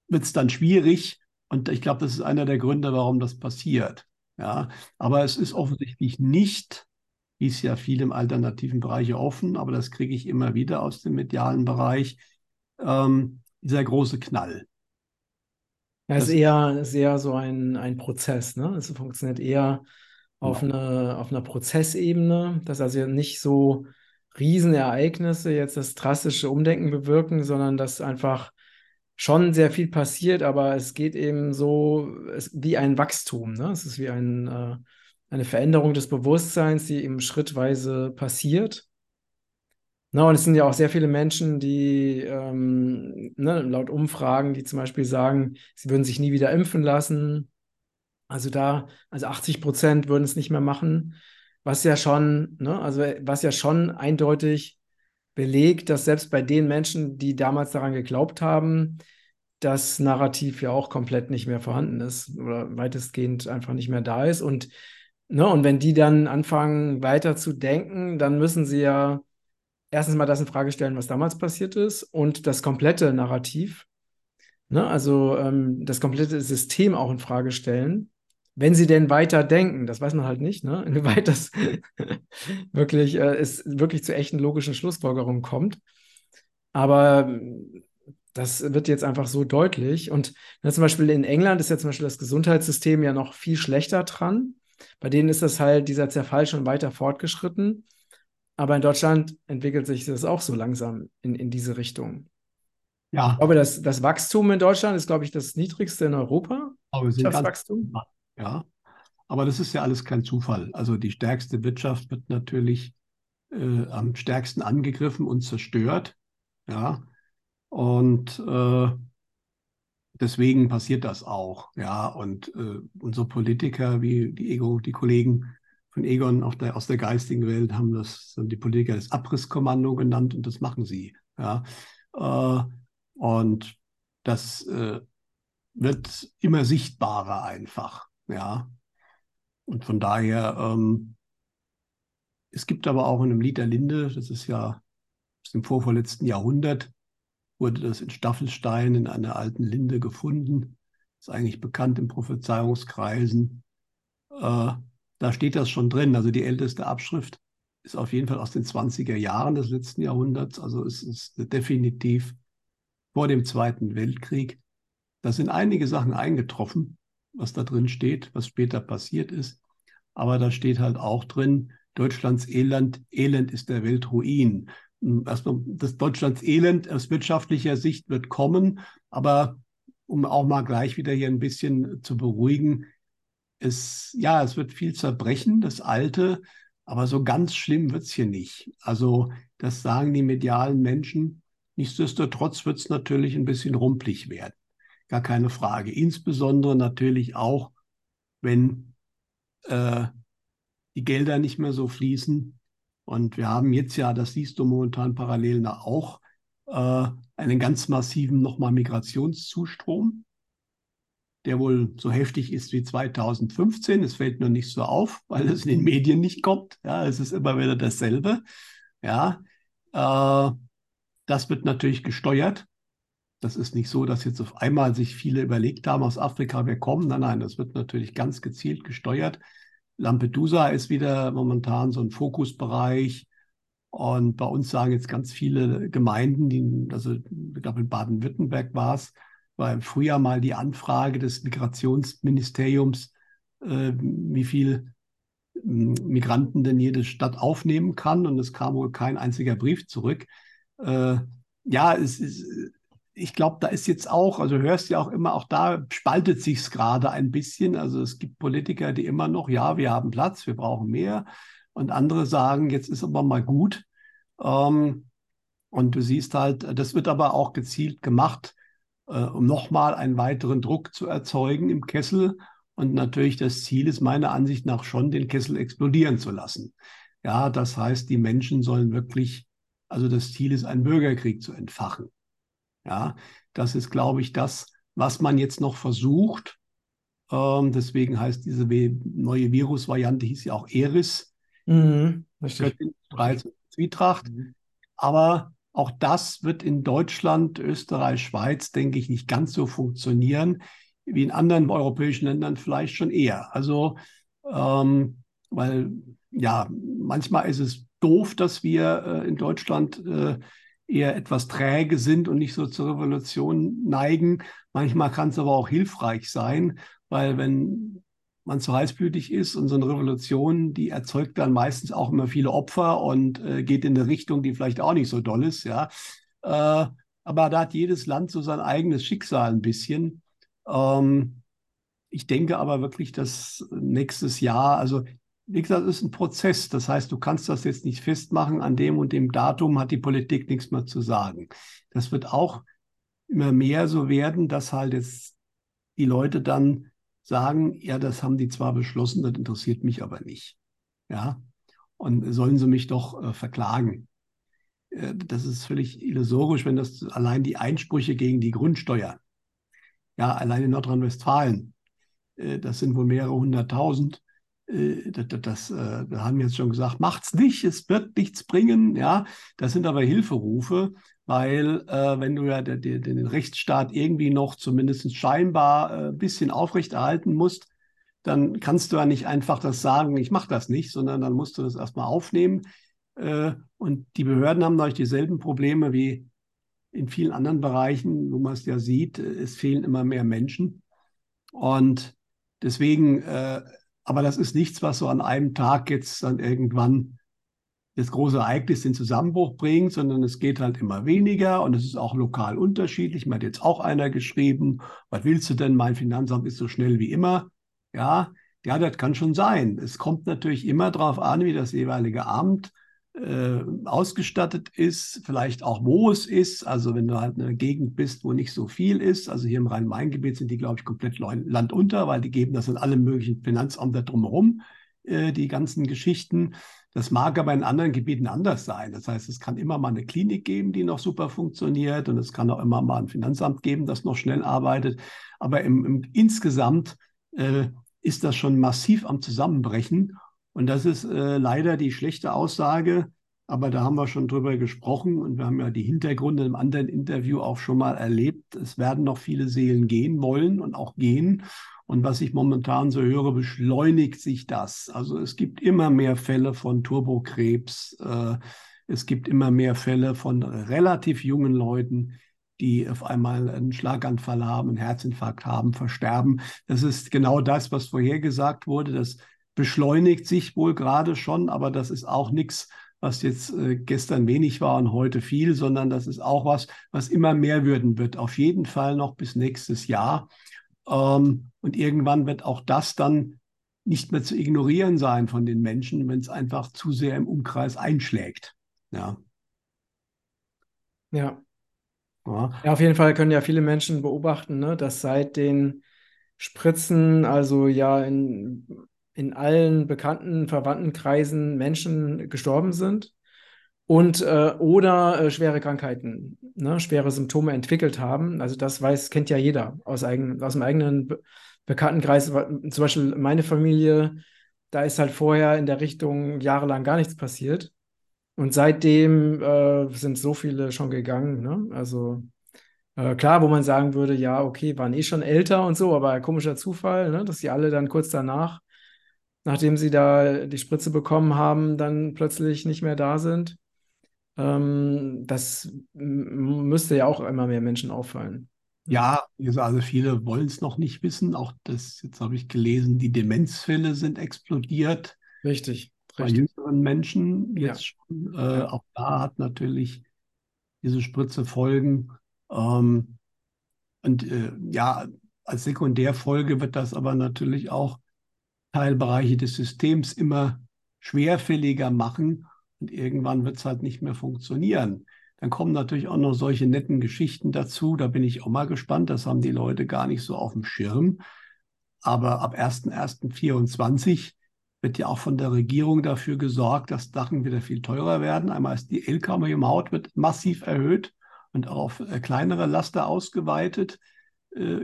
wird es dann schwierig. Und ich glaube, das ist einer der Gründe, warum das passiert. Ja, aber es ist offensichtlich nicht, es ja viel im alternativen Bereich offen, aber das kriege ich immer wieder aus dem medialen Bereich, ähm, dieser große Knall. Ja, es ist eher, ist eher so ein, ein Prozess. Ne? Es funktioniert eher auf, genau. eine, auf einer Prozessebene, dass also nicht so Riesenereignisse jetzt das drastische Umdenken bewirken, sondern dass einfach schon sehr viel passiert, aber es geht eben so es, wie ein Wachstum. Ne? Es ist wie ein, äh, eine Veränderung des Bewusstseins, die eben schrittweise passiert. Na, und es sind ja auch sehr viele Menschen, die ähm, ne, laut Umfragen, die zum Beispiel sagen, sie würden sich nie wieder impfen lassen, also da, also 80 Prozent würden es nicht mehr machen, was ja schon, ne, also was ja schon eindeutig belegt, dass selbst bei den Menschen, die damals daran geglaubt haben, das Narrativ ja auch komplett nicht mehr vorhanden ist oder weitestgehend einfach nicht mehr da ist. Und, ne, und wenn die dann anfangen, weiter zu denken, dann müssen sie ja erstens mal das in Frage stellen, was damals passiert ist und das komplette Narrativ, ne, also ähm, das komplette System auch in Frage stellen wenn sie denn weiter denken, das weiß man halt nicht, ne? inwieweit das wirklich, äh, es wirklich zu echten logischen Schlussfolgerungen kommt. Aber ähm, das wird jetzt einfach so deutlich. Und ne, zum Beispiel in England ist ja zum Beispiel das Gesundheitssystem ja noch viel schlechter dran. Bei denen ist das halt dieser Zerfall schon weiter fortgeschritten. Aber in Deutschland entwickelt sich das auch so langsam in, in diese Richtung. Ja. Ich glaube, das, das Wachstum in Deutschland ist, glaube ich, das niedrigste in Europa. Aber wir sind ganz, ja, aber das ist ja alles kein Zufall. Also die stärkste Wirtschaft wird natürlich äh, am stärksten angegriffen und zerstört. Ja, und äh, deswegen passiert das auch. Ja, und äh, unsere Politiker, wie die Ego, die Kollegen von Egon der, aus der geistigen Welt, haben das haben die Politiker das Abrisskommando genannt und das machen sie. Ja, äh, und das äh, wird immer sichtbarer einfach. Ja. Und von daher, ähm, es gibt aber auch in einem Lied der Linde, das ist ja aus dem vorvorletzten Jahrhundert, wurde das in Staffelstein in einer alten Linde gefunden. Ist eigentlich bekannt in Prophezeiungskreisen. Äh, da steht das schon drin. Also die älteste Abschrift ist auf jeden Fall aus den 20er Jahren des letzten Jahrhunderts. Also es ist definitiv vor dem Zweiten Weltkrieg. Da sind einige Sachen eingetroffen, was da drin steht, was später passiert ist. Aber da steht halt auch drin, Deutschlands Elend, Elend ist der Weltruin. Erstmal, das Deutschlands Elend aus wirtschaftlicher Sicht wird kommen, aber um auch mal gleich wieder hier ein bisschen zu beruhigen, es, ja, es wird viel zerbrechen, das Alte, aber so ganz schlimm wird es hier nicht. Also, das sagen die medialen Menschen. Nichtsdestotrotz wird es natürlich ein bisschen rumpelig werden gar keine Frage. Insbesondere natürlich auch, wenn äh, die Gelder nicht mehr so fließen. Und wir haben jetzt ja, das siehst du momentan parallel auch, äh, einen ganz massiven nochmal Migrationszustrom, der wohl so heftig ist wie 2015. Es fällt nur nicht so auf, weil es in den Medien nicht kommt. Ja, es ist immer wieder dasselbe. Ja, äh, das wird natürlich gesteuert das ist nicht so, dass jetzt auf einmal sich viele überlegt haben, aus Afrika, wir kommen. Nein, nein, das wird natürlich ganz gezielt gesteuert. Lampedusa ist wieder momentan so ein Fokusbereich. Und bei uns sagen jetzt ganz viele Gemeinden, die, also ich glaube in Baden-Württemberg war es, war im Frühjahr mal die Anfrage des Migrationsministeriums, äh, wie viel hm, Migranten denn jede Stadt aufnehmen kann. Und es kam wohl kein einziger Brief zurück. Äh, ja, es ist ich glaube, da ist jetzt auch, also hörst ja auch immer, auch da spaltet sich es gerade ein bisschen. Also es gibt Politiker, die immer noch, ja, wir haben Platz, wir brauchen mehr. Und andere sagen, jetzt ist aber mal gut. Ähm, und du siehst halt, das wird aber auch gezielt gemacht, äh, um nochmal einen weiteren Druck zu erzeugen im Kessel. Und natürlich das Ziel ist meiner Ansicht nach schon, den Kessel explodieren zu lassen. Ja, das heißt, die Menschen sollen wirklich, also das Ziel ist, einen Bürgerkrieg zu entfachen. Ja, das ist, glaube ich, das, was man jetzt noch versucht. Ähm, deswegen heißt diese neue Virusvariante hieß ja auch Eris. Mhm, Zwietracht. Mhm. Aber auch das wird in Deutschland, Österreich, Schweiz, denke ich, nicht ganz so funktionieren wie in anderen europäischen Ländern vielleicht schon eher. Also, ähm, weil ja, manchmal ist es doof, dass wir äh, in Deutschland äh, eher etwas träge sind und nicht so zur Revolution neigen. Manchmal kann es aber auch hilfreich sein, weil wenn man zu heißblütig ist und so eine Revolution, die erzeugt dann meistens auch immer viele Opfer und äh, geht in eine Richtung, die vielleicht auch nicht so doll ist, ja. Äh, aber da hat jedes Land so sein eigenes Schicksal ein bisschen. Ähm, ich denke aber wirklich, dass nächstes Jahr, also wie gesagt, es ist ein Prozess. Das heißt, du kannst das jetzt nicht festmachen, an dem und dem Datum hat die Politik nichts mehr zu sagen. Das wird auch immer mehr so werden, dass halt jetzt die Leute dann sagen, ja, das haben die zwar beschlossen, das interessiert mich aber nicht. Ja, und sollen sie mich doch äh, verklagen. Äh, das ist völlig illusorisch, wenn das allein die Einsprüche gegen die Grundsteuer, ja, allein in Nordrhein-Westfalen, äh, das sind wohl mehrere hunderttausend, äh, das, das, äh, da haben jetzt schon gesagt, macht's nicht, es wird nichts bringen. Ja, das sind aber Hilferufe, weil äh, wenn du ja den, den, Rechtsstaat irgendwie noch zumindest scheinbar ein äh, bisschen aufrechterhalten musst, dann kannst du ja nicht einfach das sagen, ich mache das nicht, sondern dann musst du das erstmal aufnehmen. Äh, und die Behörden haben natürlich dieselben Probleme wie in vielen anderen Bereichen, wo man es ja sieht, es fehlen immer mehr Menschen. Und deswegen aber das ist nichts, was so an einem Tag jetzt dann irgendwann das große Ereignis den Zusammenbruch bringt, sondern es geht halt immer weniger und es ist auch lokal unterschiedlich. Mir hat jetzt auch einer geschrieben, was willst du denn? Mein Finanzamt ist so schnell wie immer. Ja, ja, das kann schon sein. Es kommt natürlich immer darauf an, wie das jeweilige Amt äh, ausgestattet ist, vielleicht auch wo es ist. Also wenn du halt in einer Gegend bist, wo nicht so viel ist, also hier im Rhein-Main-Gebiet sind die, glaube ich, komplett landunter, weil die geben das in alle möglichen Finanzämter drumherum, äh, die ganzen Geschichten. Das mag aber in anderen Gebieten anders sein. Das heißt, es kann immer mal eine Klinik geben, die noch super funktioniert und es kann auch immer mal ein Finanzamt geben, das noch schnell arbeitet. Aber im, im insgesamt äh, ist das schon massiv am Zusammenbrechen. Und das ist äh, leider die schlechte Aussage, aber da haben wir schon drüber gesprochen und wir haben ja die Hintergründe im anderen Interview auch schon mal erlebt. Es werden noch viele Seelen gehen wollen und auch gehen. Und was ich momentan so höre, beschleunigt sich das. Also es gibt immer mehr Fälle von Turbokrebs. Äh, es gibt immer mehr Fälle von relativ jungen Leuten, die auf einmal einen Schlaganfall haben, einen Herzinfarkt haben, versterben. Das ist genau das, was vorhergesagt wurde. Das beschleunigt sich wohl gerade schon, aber das ist auch nichts, was jetzt äh, gestern wenig war und heute viel, sondern das ist auch was, was immer mehr würden wird. Auf jeden Fall noch bis nächstes Jahr. Ähm, und irgendwann wird auch das dann nicht mehr zu ignorieren sein von den Menschen, wenn es einfach zu sehr im Umkreis einschlägt. Ja. Ja. Ja. ja, auf jeden Fall können ja viele Menschen beobachten, ne, dass seit den Spritzen, also ja in in allen bekannten Verwandtenkreisen Menschen gestorben sind und äh, oder äh, schwere Krankheiten, ne, schwere Symptome entwickelt haben. Also das weiß, kennt ja jeder aus, eigen, aus dem eigenen Be Bekanntenkreis. Zum Beispiel meine Familie, da ist halt vorher in der Richtung jahrelang gar nichts passiert. Und seitdem äh, sind so viele schon gegangen. Ne? Also äh, klar, wo man sagen würde, ja, okay, waren eh schon älter und so, aber komischer Zufall, ne? dass sie alle dann kurz danach nachdem sie da die Spritze bekommen haben, dann plötzlich nicht mehr da sind. Ähm, das müsste ja auch immer mehr Menschen auffallen. Ja, also viele wollen es noch nicht wissen. Auch das, jetzt habe ich gelesen, die Demenzfälle sind explodiert. Richtig. Bei richtig. jüngeren Menschen jetzt ja. schon. Äh, auch da hat natürlich diese Spritze Folgen. Ähm, und äh, ja, als Sekundärfolge wird das aber natürlich auch Teilbereiche des Systems immer schwerfälliger machen und irgendwann wird es halt nicht mehr funktionieren. Dann kommen natürlich auch noch solche netten Geschichten dazu. Da bin ich auch mal gespannt. Das haben die Leute gar nicht so auf dem Schirm. Aber ab 1.1.24 wird ja auch von der Regierung dafür gesorgt, dass Sachen wieder viel teurer werden. Einmal ist die Lkw-Maut wird massiv erhöht und auch auf äh, kleinere Laster ausgeweitet äh,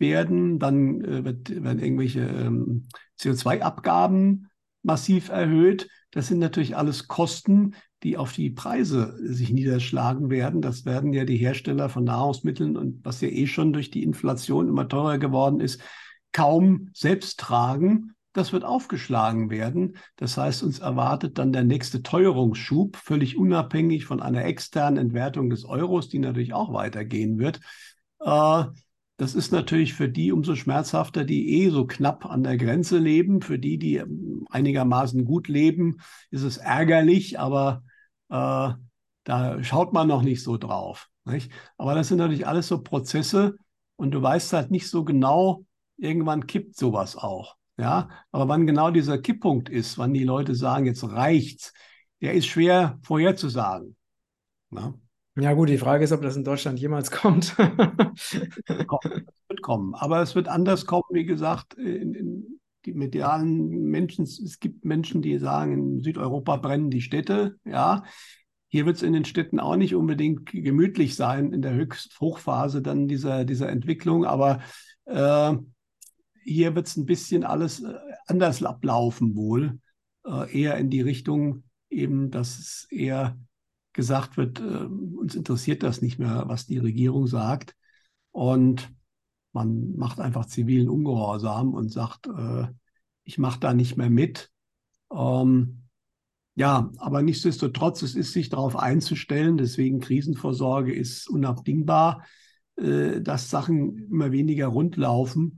werden. Dann äh, wird, werden irgendwelche ähm, CO2-Abgaben massiv erhöht. Das sind natürlich alles Kosten, die auf die Preise sich niederschlagen werden. Das werden ja die Hersteller von Nahrungsmitteln und was ja eh schon durch die Inflation immer teurer geworden ist, kaum selbst tragen. Das wird aufgeschlagen werden. Das heißt, uns erwartet dann der nächste Teuerungsschub, völlig unabhängig von einer externen Entwertung des Euros, die natürlich auch weitergehen wird. Äh, das ist natürlich für die umso schmerzhafter, die eh so knapp an der Grenze leben. Für die, die einigermaßen gut leben, ist es ärgerlich, aber äh, da schaut man noch nicht so drauf. Nicht? Aber das sind natürlich alles so Prozesse und du weißt halt nicht so genau, irgendwann kippt sowas auch. Ja, aber wann genau dieser Kipppunkt ist, wann die Leute sagen, jetzt reicht's, der ist schwer vorherzusagen. Na? Ja, gut, die Frage ist, ob das in Deutschland jemals kommt. es wird kommen, aber es wird anders kommen, wie gesagt, in, in die medialen Menschen. Es gibt Menschen, die sagen, in Südeuropa brennen die Städte. Ja, hier wird es in den Städten auch nicht unbedingt gemütlich sein in der Höchst Hochphase dann dieser, dieser Entwicklung, aber äh, hier wird es ein bisschen alles äh, anders ablaufen wohl, äh, eher in die Richtung eben, dass es eher gesagt wird, äh, uns interessiert das nicht mehr, was die Regierung sagt. Und man macht einfach zivilen Ungehorsam und sagt, äh, ich mache da nicht mehr mit. Ähm, ja, aber nichtsdestotrotz, es ist sich darauf einzustellen, deswegen Krisenvorsorge ist unabdingbar, äh, dass Sachen immer weniger rund laufen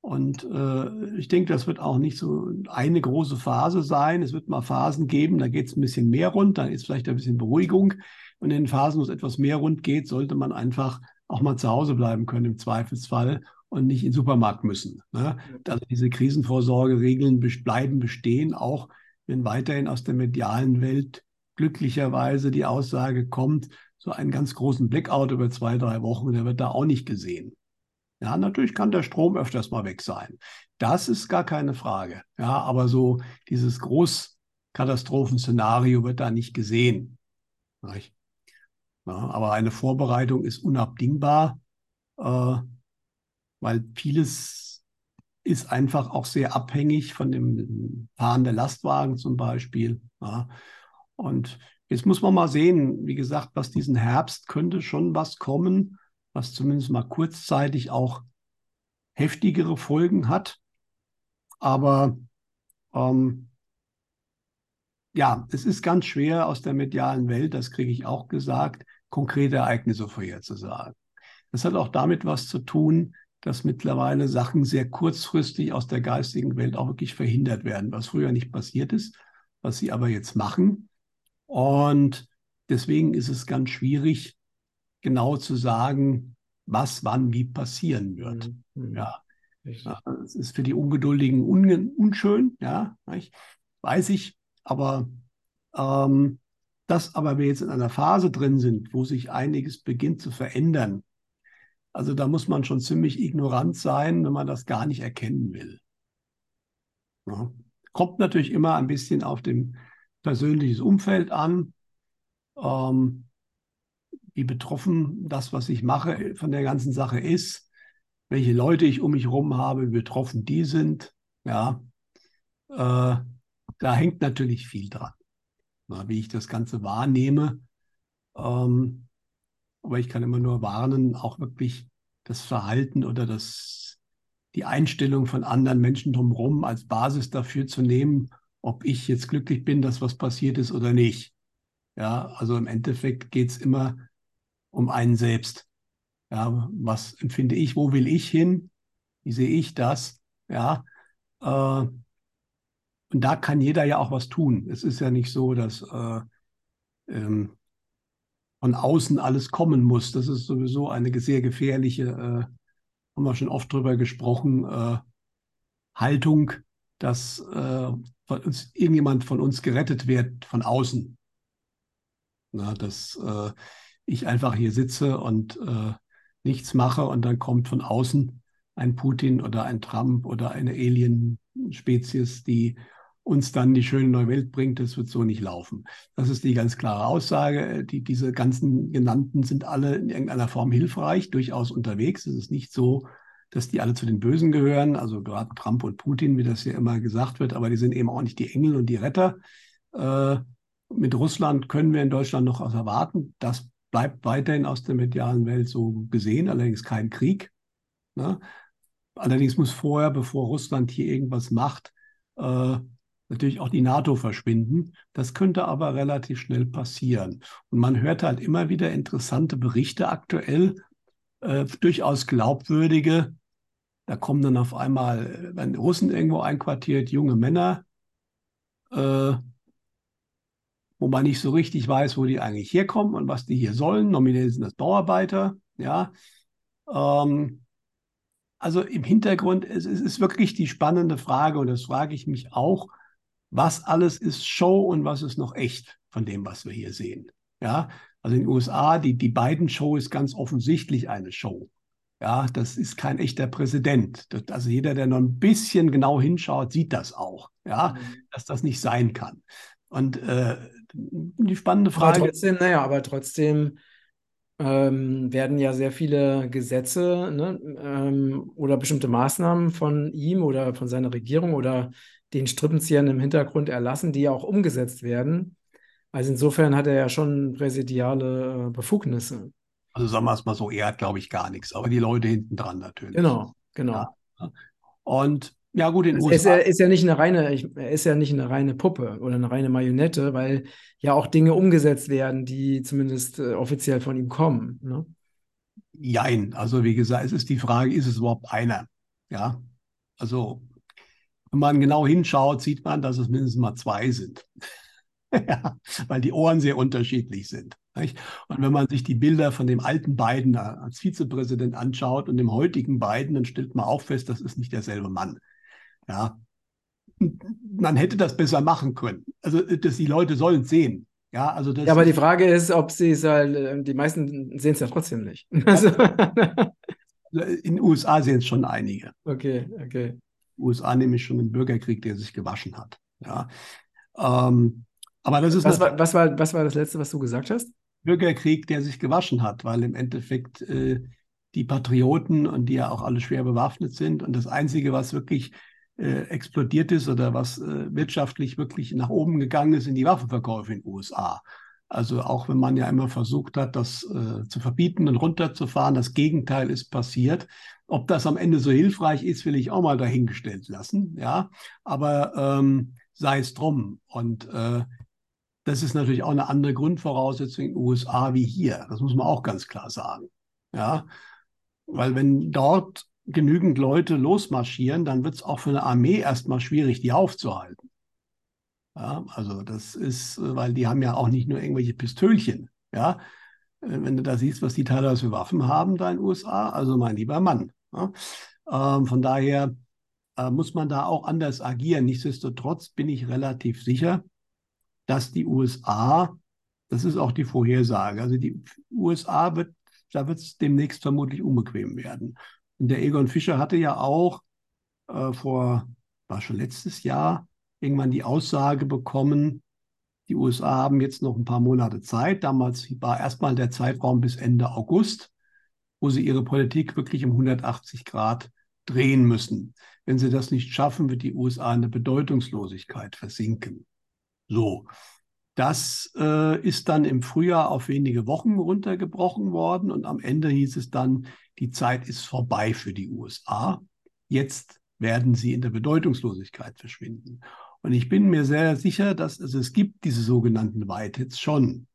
und äh, ich denke, das wird auch nicht so eine große Phase sein. Es wird mal Phasen geben, da geht es ein bisschen mehr rund, dann ist vielleicht ein bisschen Beruhigung. Und in den Phasen, wo es etwas mehr rund geht, sollte man einfach auch mal zu Hause bleiben können im Zweifelsfall und nicht in den Supermarkt müssen. Ne? Also diese Krisenvorsorgeregeln bleiben bestehen, auch wenn weiterhin aus der medialen Welt glücklicherweise die Aussage kommt, so einen ganz großen Blackout über zwei, drei Wochen, der wird da auch nicht gesehen. Ja, natürlich kann der Strom öfters mal weg sein. Das ist gar keine Frage. Ja, aber so dieses Großkatastrophenszenario wird da nicht gesehen. Ja, aber eine Vorbereitung ist unabdingbar, äh, weil vieles ist einfach auch sehr abhängig von dem Fahren der Lastwagen zum Beispiel. Ja. Und jetzt muss man mal sehen, wie gesagt, was diesen Herbst könnte schon was kommen was zumindest mal kurzzeitig auch heftigere Folgen hat. Aber ähm, ja, es ist ganz schwer aus der medialen Welt, das kriege ich auch gesagt, konkrete Ereignisse vorherzusagen. Das hat auch damit was zu tun, dass mittlerweile Sachen sehr kurzfristig aus der geistigen Welt auch wirklich verhindert werden, was früher nicht passiert ist, was sie aber jetzt machen. Und deswegen ist es ganz schwierig, genau zu sagen, was wann wie passieren wird. Mhm. mhm. Ja. Es ist für die Ungeduldigen un unschön, ja, weiß ich, aber ähm, dass aber wir jetzt in einer Phase drin sind, wo sich einiges beginnt zu verändern, also da muss man schon ziemlich ignorant sein, wenn man das gar nicht erkennen will. Ja. Kommt natürlich immer ein bisschen auf dem persönliches Umfeld an. Ähm, wie betroffen das, was ich mache, von der ganzen Sache ist, welche Leute ich um mich herum habe, wie betroffen die sind. Ja, äh, da hängt natürlich viel dran, na, wie ich das Ganze wahrnehme. Ähm, aber ich kann immer nur warnen, auch wirklich das Verhalten oder das, die Einstellung von anderen Menschen drumherum als Basis dafür zu nehmen, ob ich jetzt glücklich bin, dass was passiert ist oder nicht. Ja, also im Endeffekt geht es immer um einen selbst. Ja, was empfinde ich? Wo will ich hin? Wie sehe ich das? Ja, äh, und da kann jeder ja auch was tun. Es ist ja nicht so, dass äh, ähm, von außen alles kommen muss. Das ist sowieso eine sehr gefährliche, äh, haben wir schon oft drüber gesprochen, äh, Haltung, dass äh, von uns, irgendjemand von uns gerettet wird von außen. Na, das äh, ich einfach hier sitze und äh, nichts mache und dann kommt von außen ein Putin oder ein Trump oder eine Alien-Spezies, die uns dann die schöne neue Welt bringt, das wird so nicht laufen. Das ist die ganz klare Aussage. Die, diese ganzen genannten sind alle in irgendeiner Form hilfreich, durchaus unterwegs. Es ist nicht so, dass die alle zu den Bösen gehören, also gerade Trump und Putin, wie das ja immer gesagt wird, aber die sind eben auch nicht die Engel und die Retter. Äh, mit Russland können wir in Deutschland noch was erwarten. Das bleibt weiterhin aus der medialen Welt so gesehen, allerdings kein Krieg. Ne? Allerdings muss vorher, bevor Russland hier irgendwas macht, äh, natürlich auch die NATO verschwinden. Das könnte aber relativ schnell passieren. Und man hört halt immer wieder interessante Berichte aktuell, äh, durchaus glaubwürdige. Da kommen dann auf einmal, wenn Russen irgendwo einquartiert, junge Männer, äh, wo man nicht so richtig weiß, wo die eigentlich herkommen und was die hier sollen. Nominell sind das Bauarbeiter, ja. Ähm, also im Hintergrund, es, es ist wirklich die spannende Frage und das frage ich mich auch, was alles ist Show und was ist noch echt von dem, was wir hier sehen. Ja, also in den USA, die, die beiden Show ist ganz offensichtlich eine Show. Ja, das ist kein echter Präsident. Das, also jeder, der noch ein bisschen genau hinschaut, sieht das auch. Ja, mhm. dass das nicht sein kann. Und äh, die spannende Frage. Aber trotzdem, naja, aber trotzdem ähm, werden ja sehr viele Gesetze ne, ähm, oder bestimmte Maßnahmen von ihm oder von seiner Regierung oder den Strippenziehern im Hintergrund erlassen, die auch umgesetzt werden. Also insofern hat er ja schon präsidiale äh, Befugnisse. Also sagen wir es mal so, er hat, glaube ich, gar nichts, aber die Leute hinten dran natürlich. Genau, genau. Ja. Und ja, gut, in also USA. Er ist ja nicht eine reine, er ist ja nicht eine reine Puppe oder eine reine Marionette, weil ja auch Dinge umgesetzt werden, die zumindest äh, offiziell von ihm kommen. Ne? Jein. Also wie gesagt, es ist die Frage, ist es überhaupt einer? Ja. Also, wenn man genau hinschaut, sieht man, dass es mindestens mal zwei sind. ja, weil die Ohren sehr unterschiedlich sind. Nicht? Und wenn man sich die Bilder von dem alten Biden als Vizepräsident anschaut und dem heutigen Biden, dann stellt man auch fest, das ist nicht derselbe Mann. Ja, man hätte das besser machen können. Also dass die Leute sollen sehen. Ja, also das ja, aber die Frage ist, ob sie es halt, äh, die meisten sehen es ja trotzdem nicht. Also. In den USA sehen es schon einige. Okay, okay. USA nämlich schon einen Bürgerkrieg, der sich gewaschen hat. Ja. Ähm, aber das ist. Was war, was, war, was war das Letzte, was du gesagt hast? Bürgerkrieg, der sich gewaschen hat, weil im Endeffekt äh, die Patrioten und die ja auch alle schwer bewaffnet sind und das Einzige, was wirklich äh, explodiert ist oder was äh, wirtschaftlich wirklich nach oben gegangen ist, in die Waffenverkäufe in den USA. Also auch wenn man ja immer versucht hat, das äh, zu verbieten und runterzufahren, das Gegenteil ist passiert. Ob das am Ende so hilfreich ist, will ich auch mal dahingestellt lassen. Ja, aber ähm, sei es drum. Und äh, das ist natürlich auch eine andere Grundvoraussetzung in den USA wie hier. Das muss man auch ganz klar sagen. Ja, weil wenn dort genügend Leute losmarschieren, dann wird es auch für eine Armee erstmal schwierig, die aufzuhalten. Ja, also das ist, weil die haben ja auch nicht nur irgendwelche Pistölchen. Ja, wenn du da siehst, was die teilweise für Waffen haben da in den USA, also mein lieber Mann. Ja? Ähm, von daher äh, muss man da auch anders agieren. Nichtsdestotrotz bin ich relativ sicher, dass die USA, das ist auch die Vorhersage, also die USA wird, da wird es demnächst vermutlich unbequem werden. Und der Egon Fischer hatte ja auch äh, vor, war schon letztes Jahr, irgendwann die Aussage bekommen, die USA haben jetzt noch ein paar Monate Zeit. Damals war erstmal der Zeitraum bis Ende August, wo sie ihre Politik wirklich um 180 Grad drehen müssen. Wenn sie das nicht schaffen, wird die USA in der Bedeutungslosigkeit versinken. So, das äh, ist dann im Frühjahr auf wenige Wochen runtergebrochen worden und am Ende hieß es dann, die Zeit ist vorbei für die USA. Jetzt werden sie in der Bedeutungslosigkeit verschwinden. Und ich bin mir sehr sicher, dass es, es gibt diese sogenannten Whiteheads schon.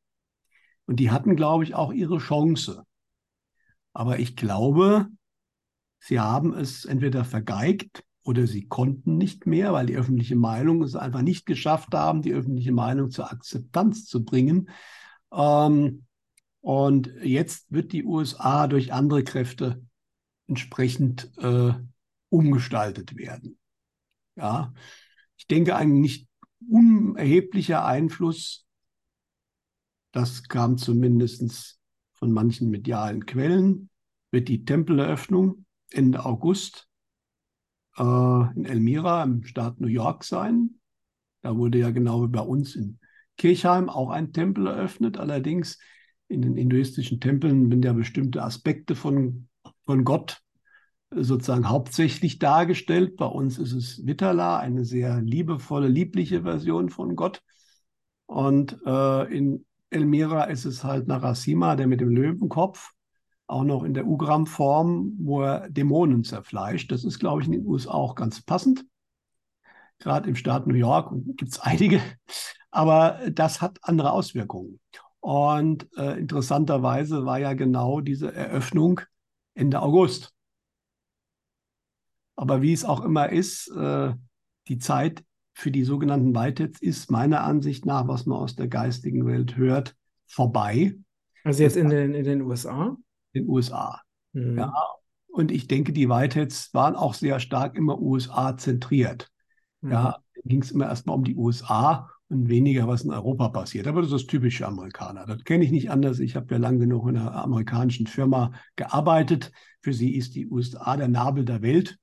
Und die hatten, glaube ich, auch ihre Chance. Aber ich glaube, sie haben es entweder vergeigt oder sie konnten nicht mehr, weil die öffentliche Meinung es einfach nicht geschafft haben, die öffentliche Meinung zur Akzeptanz zu bringen. Ähm, und jetzt wird die USA durch andere Kräfte entsprechend äh, umgestaltet werden. Ja, ich denke, ein nicht unerheblicher Einfluss, das kam zumindest von manchen medialen Quellen, wird die Tempeleröffnung Ende August äh, in Elmira im Staat New York sein. Da wurde ja genau wie bei uns in Kirchheim auch ein Tempel eröffnet. Allerdings in den hinduistischen Tempeln sind ja bestimmte Aspekte von, von Gott sozusagen hauptsächlich dargestellt. Bei uns ist es Vittala, eine sehr liebevolle, liebliche Version von Gott. Und äh, in Elmira ist es halt Narasimha, der mit dem Löwenkopf, auch noch in der Ugram-Form, wo er Dämonen zerfleischt. Das ist, glaube ich, in den USA auch ganz passend. Gerade im Staat New York gibt es einige. Aber das hat andere Auswirkungen. Und äh, interessanterweise war ja genau diese Eröffnung Ende August. Aber wie es auch immer ist, äh, die Zeit für die sogenannten Whiteheads ist meiner Ansicht nach, was man aus der geistigen Welt hört, vorbei. Also jetzt in den, in den USA? In den USA. Mhm. Ja. Und ich denke, die Whiteheads waren auch sehr stark immer USA zentriert. Mhm. Ja, ging es immer erstmal um die USA und weniger, was in Europa passiert. Aber das ist das typische Amerikaner. Das kenne ich nicht anders. Ich habe ja lang genug in einer amerikanischen Firma gearbeitet. Für sie ist die USA der Nabel der Welt.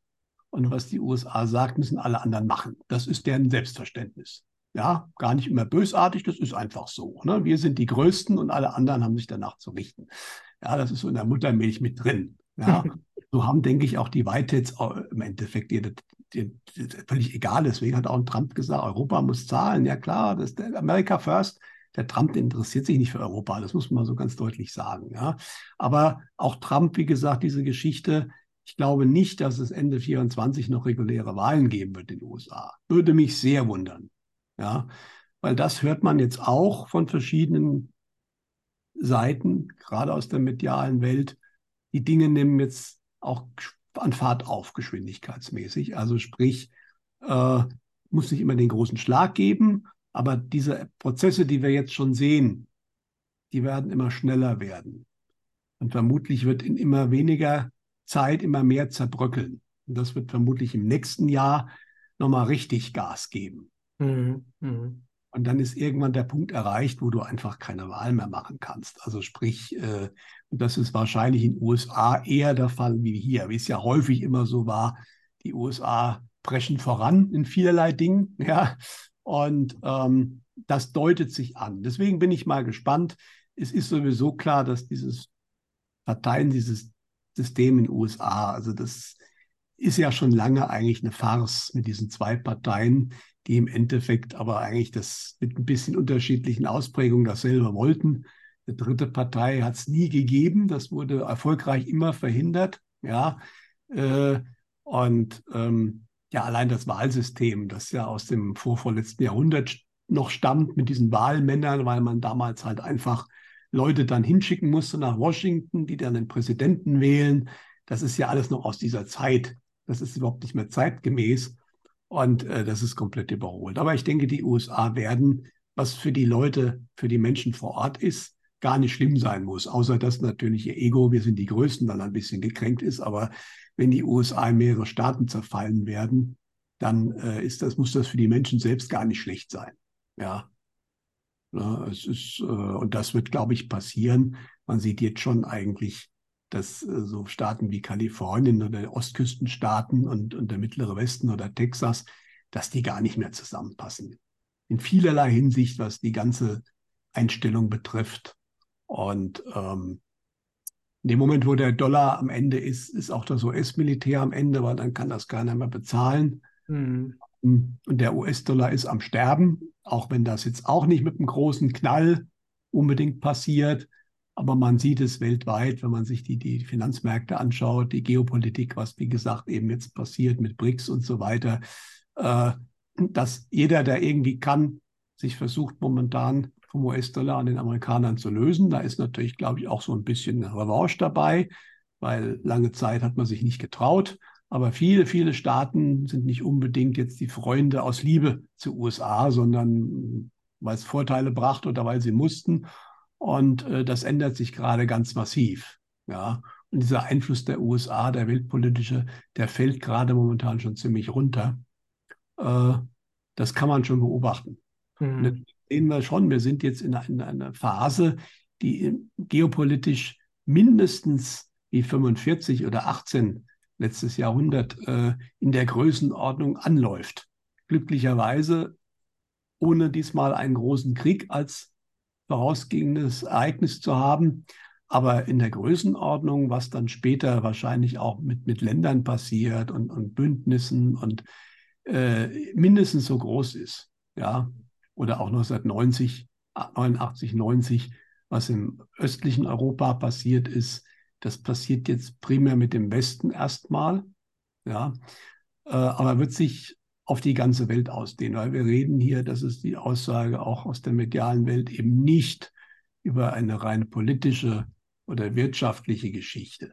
Und was die USA sagt, müssen alle anderen machen. Das ist deren Selbstverständnis. Ja, gar nicht immer bösartig, das ist einfach so. Ne? Wir sind die Größten und alle anderen haben sich danach zu richten. Ja, das ist so in der Muttermilch mit drin. Ja, so haben, denke ich, auch die Whiteheads im Endeffekt ihr, völlig egal. Deswegen hat auch Trump gesagt, Europa muss zahlen. Ja klar, das ist America First. Der Trump interessiert sich nicht für Europa, das muss man so ganz deutlich sagen. Ja. Aber auch Trump, wie gesagt, diese Geschichte, ich glaube nicht, dass es Ende 24 noch reguläre Wahlen geben wird in den USA. Würde mich sehr wundern. Ja, weil das hört man jetzt auch von verschiedenen Seiten, gerade aus der medialen Welt. Die Dinge nehmen jetzt auch an Fahrt auf, geschwindigkeitsmäßig. Also sprich, äh, muss nicht immer den großen Schlag geben, aber diese Prozesse, die wir jetzt schon sehen, die werden immer schneller werden. Und vermutlich wird in immer weniger Zeit immer mehr zerbröckeln. Und das wird vermutlich im nächsten Jahr nochmal richtig Gas geben. Mhm. Mhm. Und dann ist irgendwann der Punkt erreicht, wo du einfach keine Wahl mehr machen kannst. Also sprich, äh, das ist wahrscheinlich in den USA eher der Fall wie hier, wie es ja häufig immer so war. Die USA brechen voran in vielerlei Dingen, ja. Und ähm, das deutet sich an. Deswegen bin ich mal gespannt. Es ist sowieso klar, dass dieses Parteien, dieses System in den USA, also das ist ja schon lange eigentlich eine Farce mit diesen zwei Parteien, die im Endeffekt aber eigentlich das mit ein bisschen unterschiedlichen Ausprägungen dasselbe wollten. Eine dritte Partei hat es nie gegeben. Das wurde erfolgreich immer verhindert. Ja, äh, und ähm, ja, allein das Wahlsystem, das ja aus dem vorvorletzten Jahrhundert noch stammt mit diesen Wahlmännern, weil man damals halt einfach Leute dann hinschicken musste nach Washington, die dann den Präsidenten wählen. Das ist ja alles noch aus dieser Zeit. Das ist überhaupt nicht mehr zeitgemäß. Und äh, das ist komplett überholt. Aber ich denke, die USA werden, was für die Leute, für die Menschen vor Ort ist, gar nicht schlimm sein muss. Außer dass natürlich ihr Ego, wir sind die Größten, dann ein bisschen gekränkt ist. Aber wenn die USA in mehrere Staaten zerfallen werden, dann äh, ist das, muss das für die Menschen selbst gar nicht schlecht sein. Ja. ja es ist, äh, und das wird, glaube ich, passieren. Man sieht jetzt schon eigentlich, dass äh, so Staaten wie Kalifornien oder Ostküstenstaaten und, und der mittlere Westen oder Texas, dass die gar nicht mehr zusammenpassen. In vielerlei Hinsicht, was die ganze Einstellung betrifft. Und ähm, in dem Moment, wo der Dollar am Ende ist, ist auch das US-Militär am Ende, weil dann kann das keiner mehr bezahlen. Mhm. Und der US-Dollar ist am Sterben, auch wenn das jetzt auch nicht mit einem großen Knall unbedingt passiert. Aber man sieht es weltweit, wenn man sich die, die Finanzmärkte anschaut, die Geopolitik, was wie gesagt eben jetzt passiert mit BRICS und so weiter, äh, dass jeder, der irgendwie kann, sich versucht momentan vom US-Dollar an den Amerikanern zu lösen. Da ist natürlich, glaube ich, auch so ein bisschen Revanche dabei, weil lange Zeit hat man sich nicht getraut. Aber viele, viele Staaten sind nicht unbedingt jetzt die Freunde aus Liebe zu USA, sondern weil es Vorteile brachte oder weil sie mussten. Und äh, das ändert sich gerade ganz massiv. Ja. Und dieser Einfluss der USA, der weltpolitische, der fällt gerade momentan schon ziemlich runter. Äh, das kann man schon beobachten. Mhm. sehen wir schon, wir sind jetzt in einer, in einer Phase, die geopolitisch mindestens wie 45 oder 18 letztes Jahrhundert äh, in der Größenordnung anläuft. Glücklicherweise ohne diesmal einen großen Krieg als vorausgehendes Ereignis zu haben. Aber in der Größenordnung, was dann später wahrscheinlich auch mit, mit Ländern passiert und, und Bündnissen und äh, mindestens so groß ist, ja, oder auch 1990, 89, 90, was im östlichen Europa passiert ist, das passiert jetzt primär mit dem Westen erstmal, ja, äh, aber wird sich auf die ganze Welt ausdehnen, weil wir reden hier, das ist die Aussage auch aus der medialen Welt, eben nicht über eine rein politische oder wirtschaftliche Geschichte,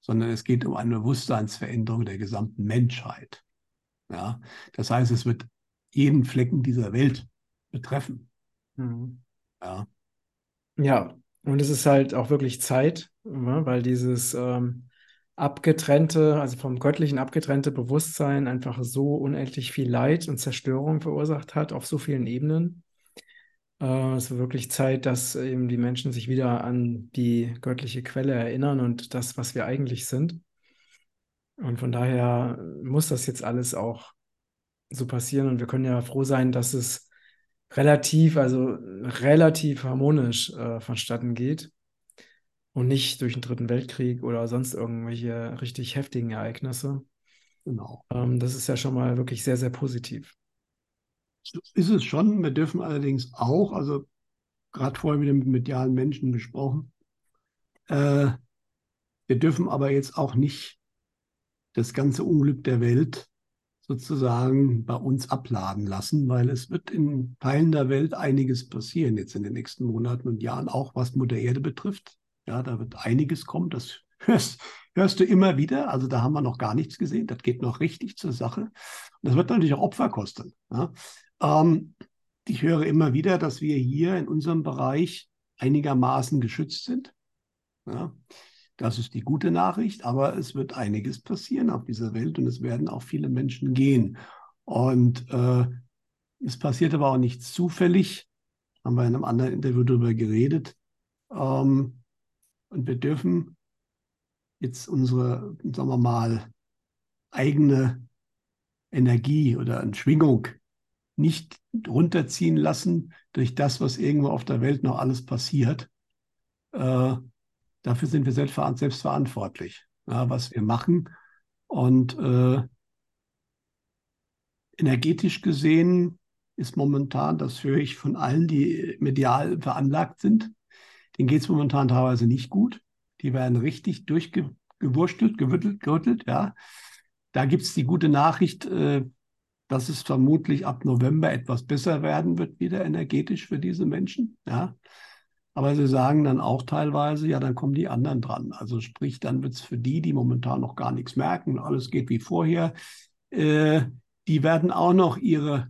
sondern es geht um eine Bewusstseinsveränderung der gesamten Menschheit. Ja, das heißt, es wird jeden Flecken dieser Welt betreffen. Mhm. Ja. Ja, und es ist halt auch wirklich Zeit, weil dieses ähm, abgetrennte, also vom Göttlichen abgetrennte Bewusstsein einfach so unendlich viel Leid und Zerstörung verursacht hat auf so vielen Ebenen. Äh, es ist wirklich Zeit, dass eben die Menschen sich wieder an die göttliche Quelle erinnern und das, was wir eigentlich sind. Und von daher muss das jetzt alles auch so passieren. Und wir können ja froh sein, dass es relativ, also relativ harmonisch äh, vonstatten geht und nicht durch den Dritten Weltkrieg oder sonst irgendwelche richtig heftigen Ereignisse. Genau. Ähm, das ist ja schon mal wirklich sehr, sehr positiv. Ist es schon. Wir dürfen allerdings auch, also gerade vorher wieder mit medialen Menschen gesprochen, äh, wir dürfen aber jetzt auch nicht das ganze Unglück der Welt sozusagen bei uns abladen lassen, weil es wird in Teilen der Welt einiges passieren jetzt in den nächsten Monaten und Jahren, auch was Mutter Erde betrifft. Ja, da wird einiges kommen. Das hörst, hörst du immer wieder. Also da haben wir noch gar nichts gesehen. Das geht noch richtig zur Sache. Und das wird natürlich auch Opfer kosten. Ja. Ähm, ich höre immer wieder, dass wir hier in unserem Bereich einigermaßen geschützt sind. Ja. Das ist die gute Nachricht, aber es wird einiges passieren auf dieser Welt und es werden auch viele Menschen gehen. Und äh, es passiert aber auch nicht zufällig. Haben wir in einem anderen Interview darüber geredet. Ähm, und wir dürfen jetzt unsere, sagen wir mal, eigene Energie oder Schwingung nicht runterziehen lassen durch das, was irgendwo auf der Welt noch alles passiert. Äh, Dafür sind wir selbstverantwortlich, ja, was wir machen. Und äh, energetisch gesehen ist momentan, das höre ich von allen, die medial veranlagt sind, denen geht es momentan teilweise nicht gut. Die werden richtig durchgewurstelt, gewürtelt, gerüttelt, ja. Da gibt es die gute Nachricht, äh, dass es vermutlich ab November etwas besser werden wird, wieder energetisch für diese Menschen, ja. Aber sie sagen dann auch teilweise, ja, dann kommen die anderen dran. Also sprich, dann wird es für die, die momentan noch gar nichts merken, alles geht wie vorher, äh, die werden auch noch ihre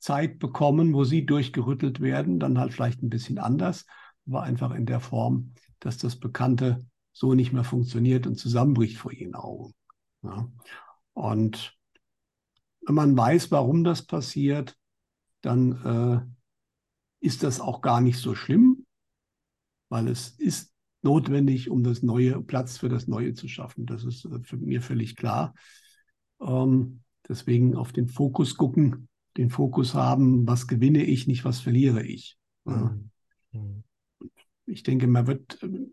Zeit bekommen, wo sie durchgerüttelt werden, dann halt vielleicht ein bisschen anders, aber einfach in der Form, dass das Bekannte so nicht mehr funktioniert und zusammenbricht vor ihren Augen. Ja. Und wenn man weiß, warum das passiert, dann äh, ist das auch gar nicht so schlimm weil es ist notwendig, um das neue Platz für das Neue zu schaffen. Das ist äh, für mir völlig klar. Ähm, deswegen auf den Fokus gucken, den Fokus haben, was gewinne ich, nicht was verliere ich. Mhm. Mhm. Ich denke, man wird ähm,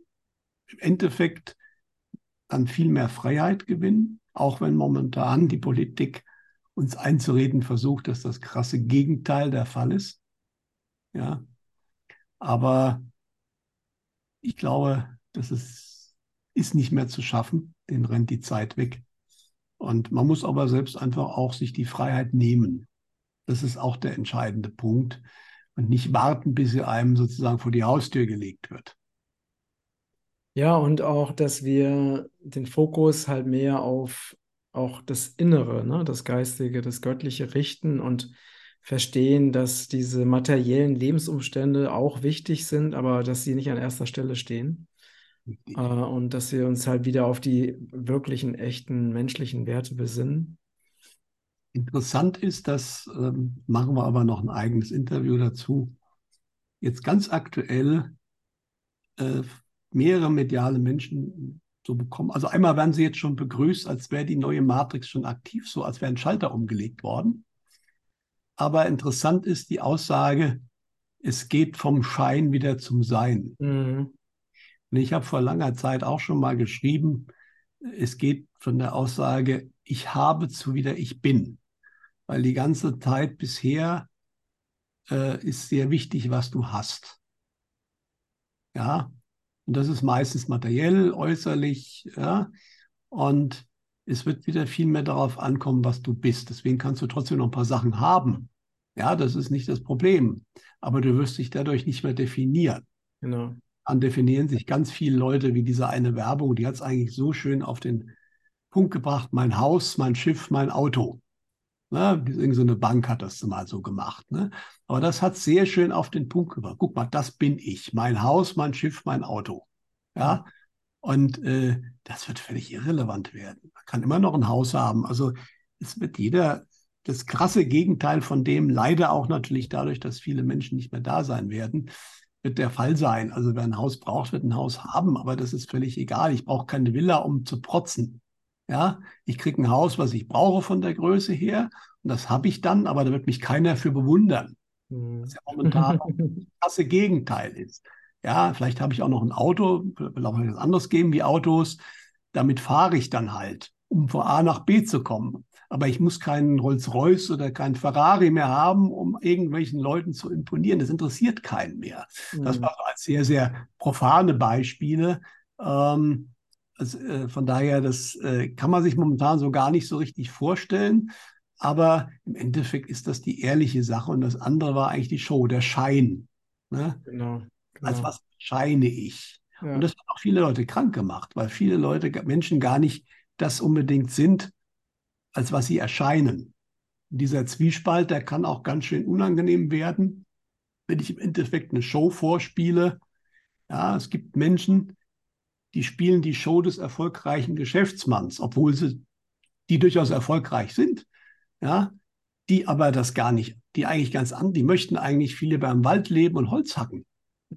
im Endeffekt dann viel mehr Freiheit gewinnen, auch wenn momentan die Politik uns einzureden versucht, dass das krasse Gegenteil der Fall ist. Ja, aber ich glaube, das ist, ist nicht mehr zu schaffen. Den rennt die Zeit weg. Und man muss aber selbst einfach auch sich die Freiheit nehmen. Das ist auch der entscheidende Punkt. Und nicht warten, bis sie einem sozusagen vor die Haustür gelegt wird. Ja, und auch, dass wir den Fokus halt mehr auf auch das Innere, ne, das Geistige, das Göttliche richten und verstehen, dass diese materiellen Lebensumstände auch wichtig sind, aber dass sie nicht an erster Stelle stehen. Äh, und dass wir uns halt wieder auf die wirklichen, echten menschlichen Werte besinnen. Interessant ist, das ähm, machen wir aber noch ein eigenes Interview dazu. Jetzt ganz aktuell äh, mehrere mediale Menschen so bekommen. Also einmal werden sie jetzt schon begrüßt, als wäre die neue Matrix schon aktiv, so als wäre ein Schalter umgelegt worden. Aber interessant ist die Aussage, es geht vom Schein wieder zum Sein. Mhm. Und ich habe vor langer Zeit auch schon mal geschrieben, es geht von der Aussage, ich habe zu wieder ich bin. Weil die ganze Zeit bisher äh, ist sehr wichtig, was du hast. Ja, und das ist meistens materiell, äußerlich, ja. Und es wird wieder viel mehr darauf ankommen, was du bist. Deswegen kannst du trotzdem noch ein paar Sachen haben. Ja, das ist nicht das Problem. Aber du wirst dich dadurch nicht mehr definieren. Genau. Dann definieren sich ganz viele Leute wie diese eine Werbung, die hat es eigentlich so schön auf den Punkt gebracht. Mein Haus, mein Schiff, mein Auto. Ne? Irgend so eine Bank hat das mal so gemacht. Ne? Aber das hat sehr schön auf den Punkt gebracht. Guck mal, das bin ich. Mein Haus, mein Schiff, mein Auto. Ja. Und äh, das wird völlig irrelevant werden. Man kann immer noch ein Haus haben. Also es wird jeder das krasse Gegenteil von dem, leider auch natürlich dadurch, dass viele Menschen nicht mehr da sein werden, wird der Fall sein. Also wer ein Haus braucht, wird ein Haus haben, aber das ist völlig egal. Ich brauche keine Villa, um zu protzen. Ja, ich kriege ein Haus, was ich brauche von der Größe her. Und das habe ich dann, aber da wird mich keiner für bewundern. Mhm. Was ja momentan das krasse Gegenteil ist. Ja, vielleicht habe ich auch noch ein Auto, will auch etwas anderes geben wie Autos. Damit fahre ich dann halt, um von A nach B zu kommen. Aber ich muss keinen Rolls-Royce oder keinen Ferrari mehr haben, um irgendwelchen Leuten zu imponieren. Das interessiert keinen mehr. Mhm. Das war als sehr, sehr profane Beispiele. Ähm, also, äh, von daher, das äh, kann man sich momentan so gar nicht so richtig vorstellen. Aber im Endeffekt ist das die ehrliche Sache und das andere war eigentlich die Show, der Schein. Ne? Genau, genau. Als was scheine ich? Ja. Und das hat auch viele Leute krank gemacht, weil viele Leute, Menschen gar nicht das unbedingt sind, als was sie erscheinen. Und dieser Zwiespalt, der kann auch ganz schön unangenehm werden, wenn ich im Endeffekt eine Show vorspiele. Ja, es gibt Menschen, die spielen die Show des erfolgreichen Geschäftsmanns, obwohl sie die durchaus erfolgreich sind, ja, die aber das gar nicht, die eigentlich ganz an, die möchten eigentlich viele beim Wald leben und Holz hacken.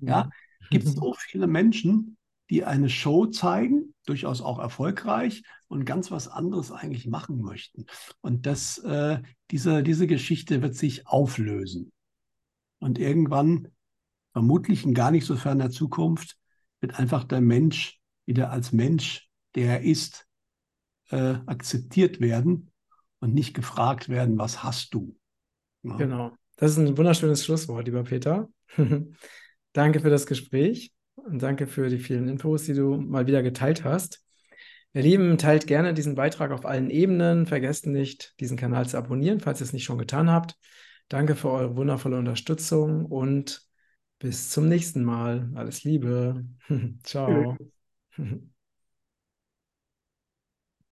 Ja, gibt es so viele Menschen, die eine Show zeigen, durchaus auch erfolgreich und ganz was anderes eigentlich machen möchten. Und das, äh, diese, diese Geschichte wird sich auflösen. Und irgendwann, vermutlich in gar nicht so ferner Zukunft, wird einfach der Mensch wieder als Mensch, der er ist, äh, akzeptiert werden und nicht gefragt werden, was hast du? Ja. Genau. Das ist ein wunderschönes Schlusswort, lieber Peter. danke für das Gespräch und danke für die vielen Infos, die du mal wieder geteilt hast. Ihr Lieben, teilt gerne diesen Beitrag auf allen Ebenen. Vergesst nicht, diesen Kanal zu abonnieren, falls ihr es nicht schon getan habt. Danke für eure wundervolle Unterstützung und bis zum nächsten Mal. Alles Liebe. Ciao. Mm-hmm.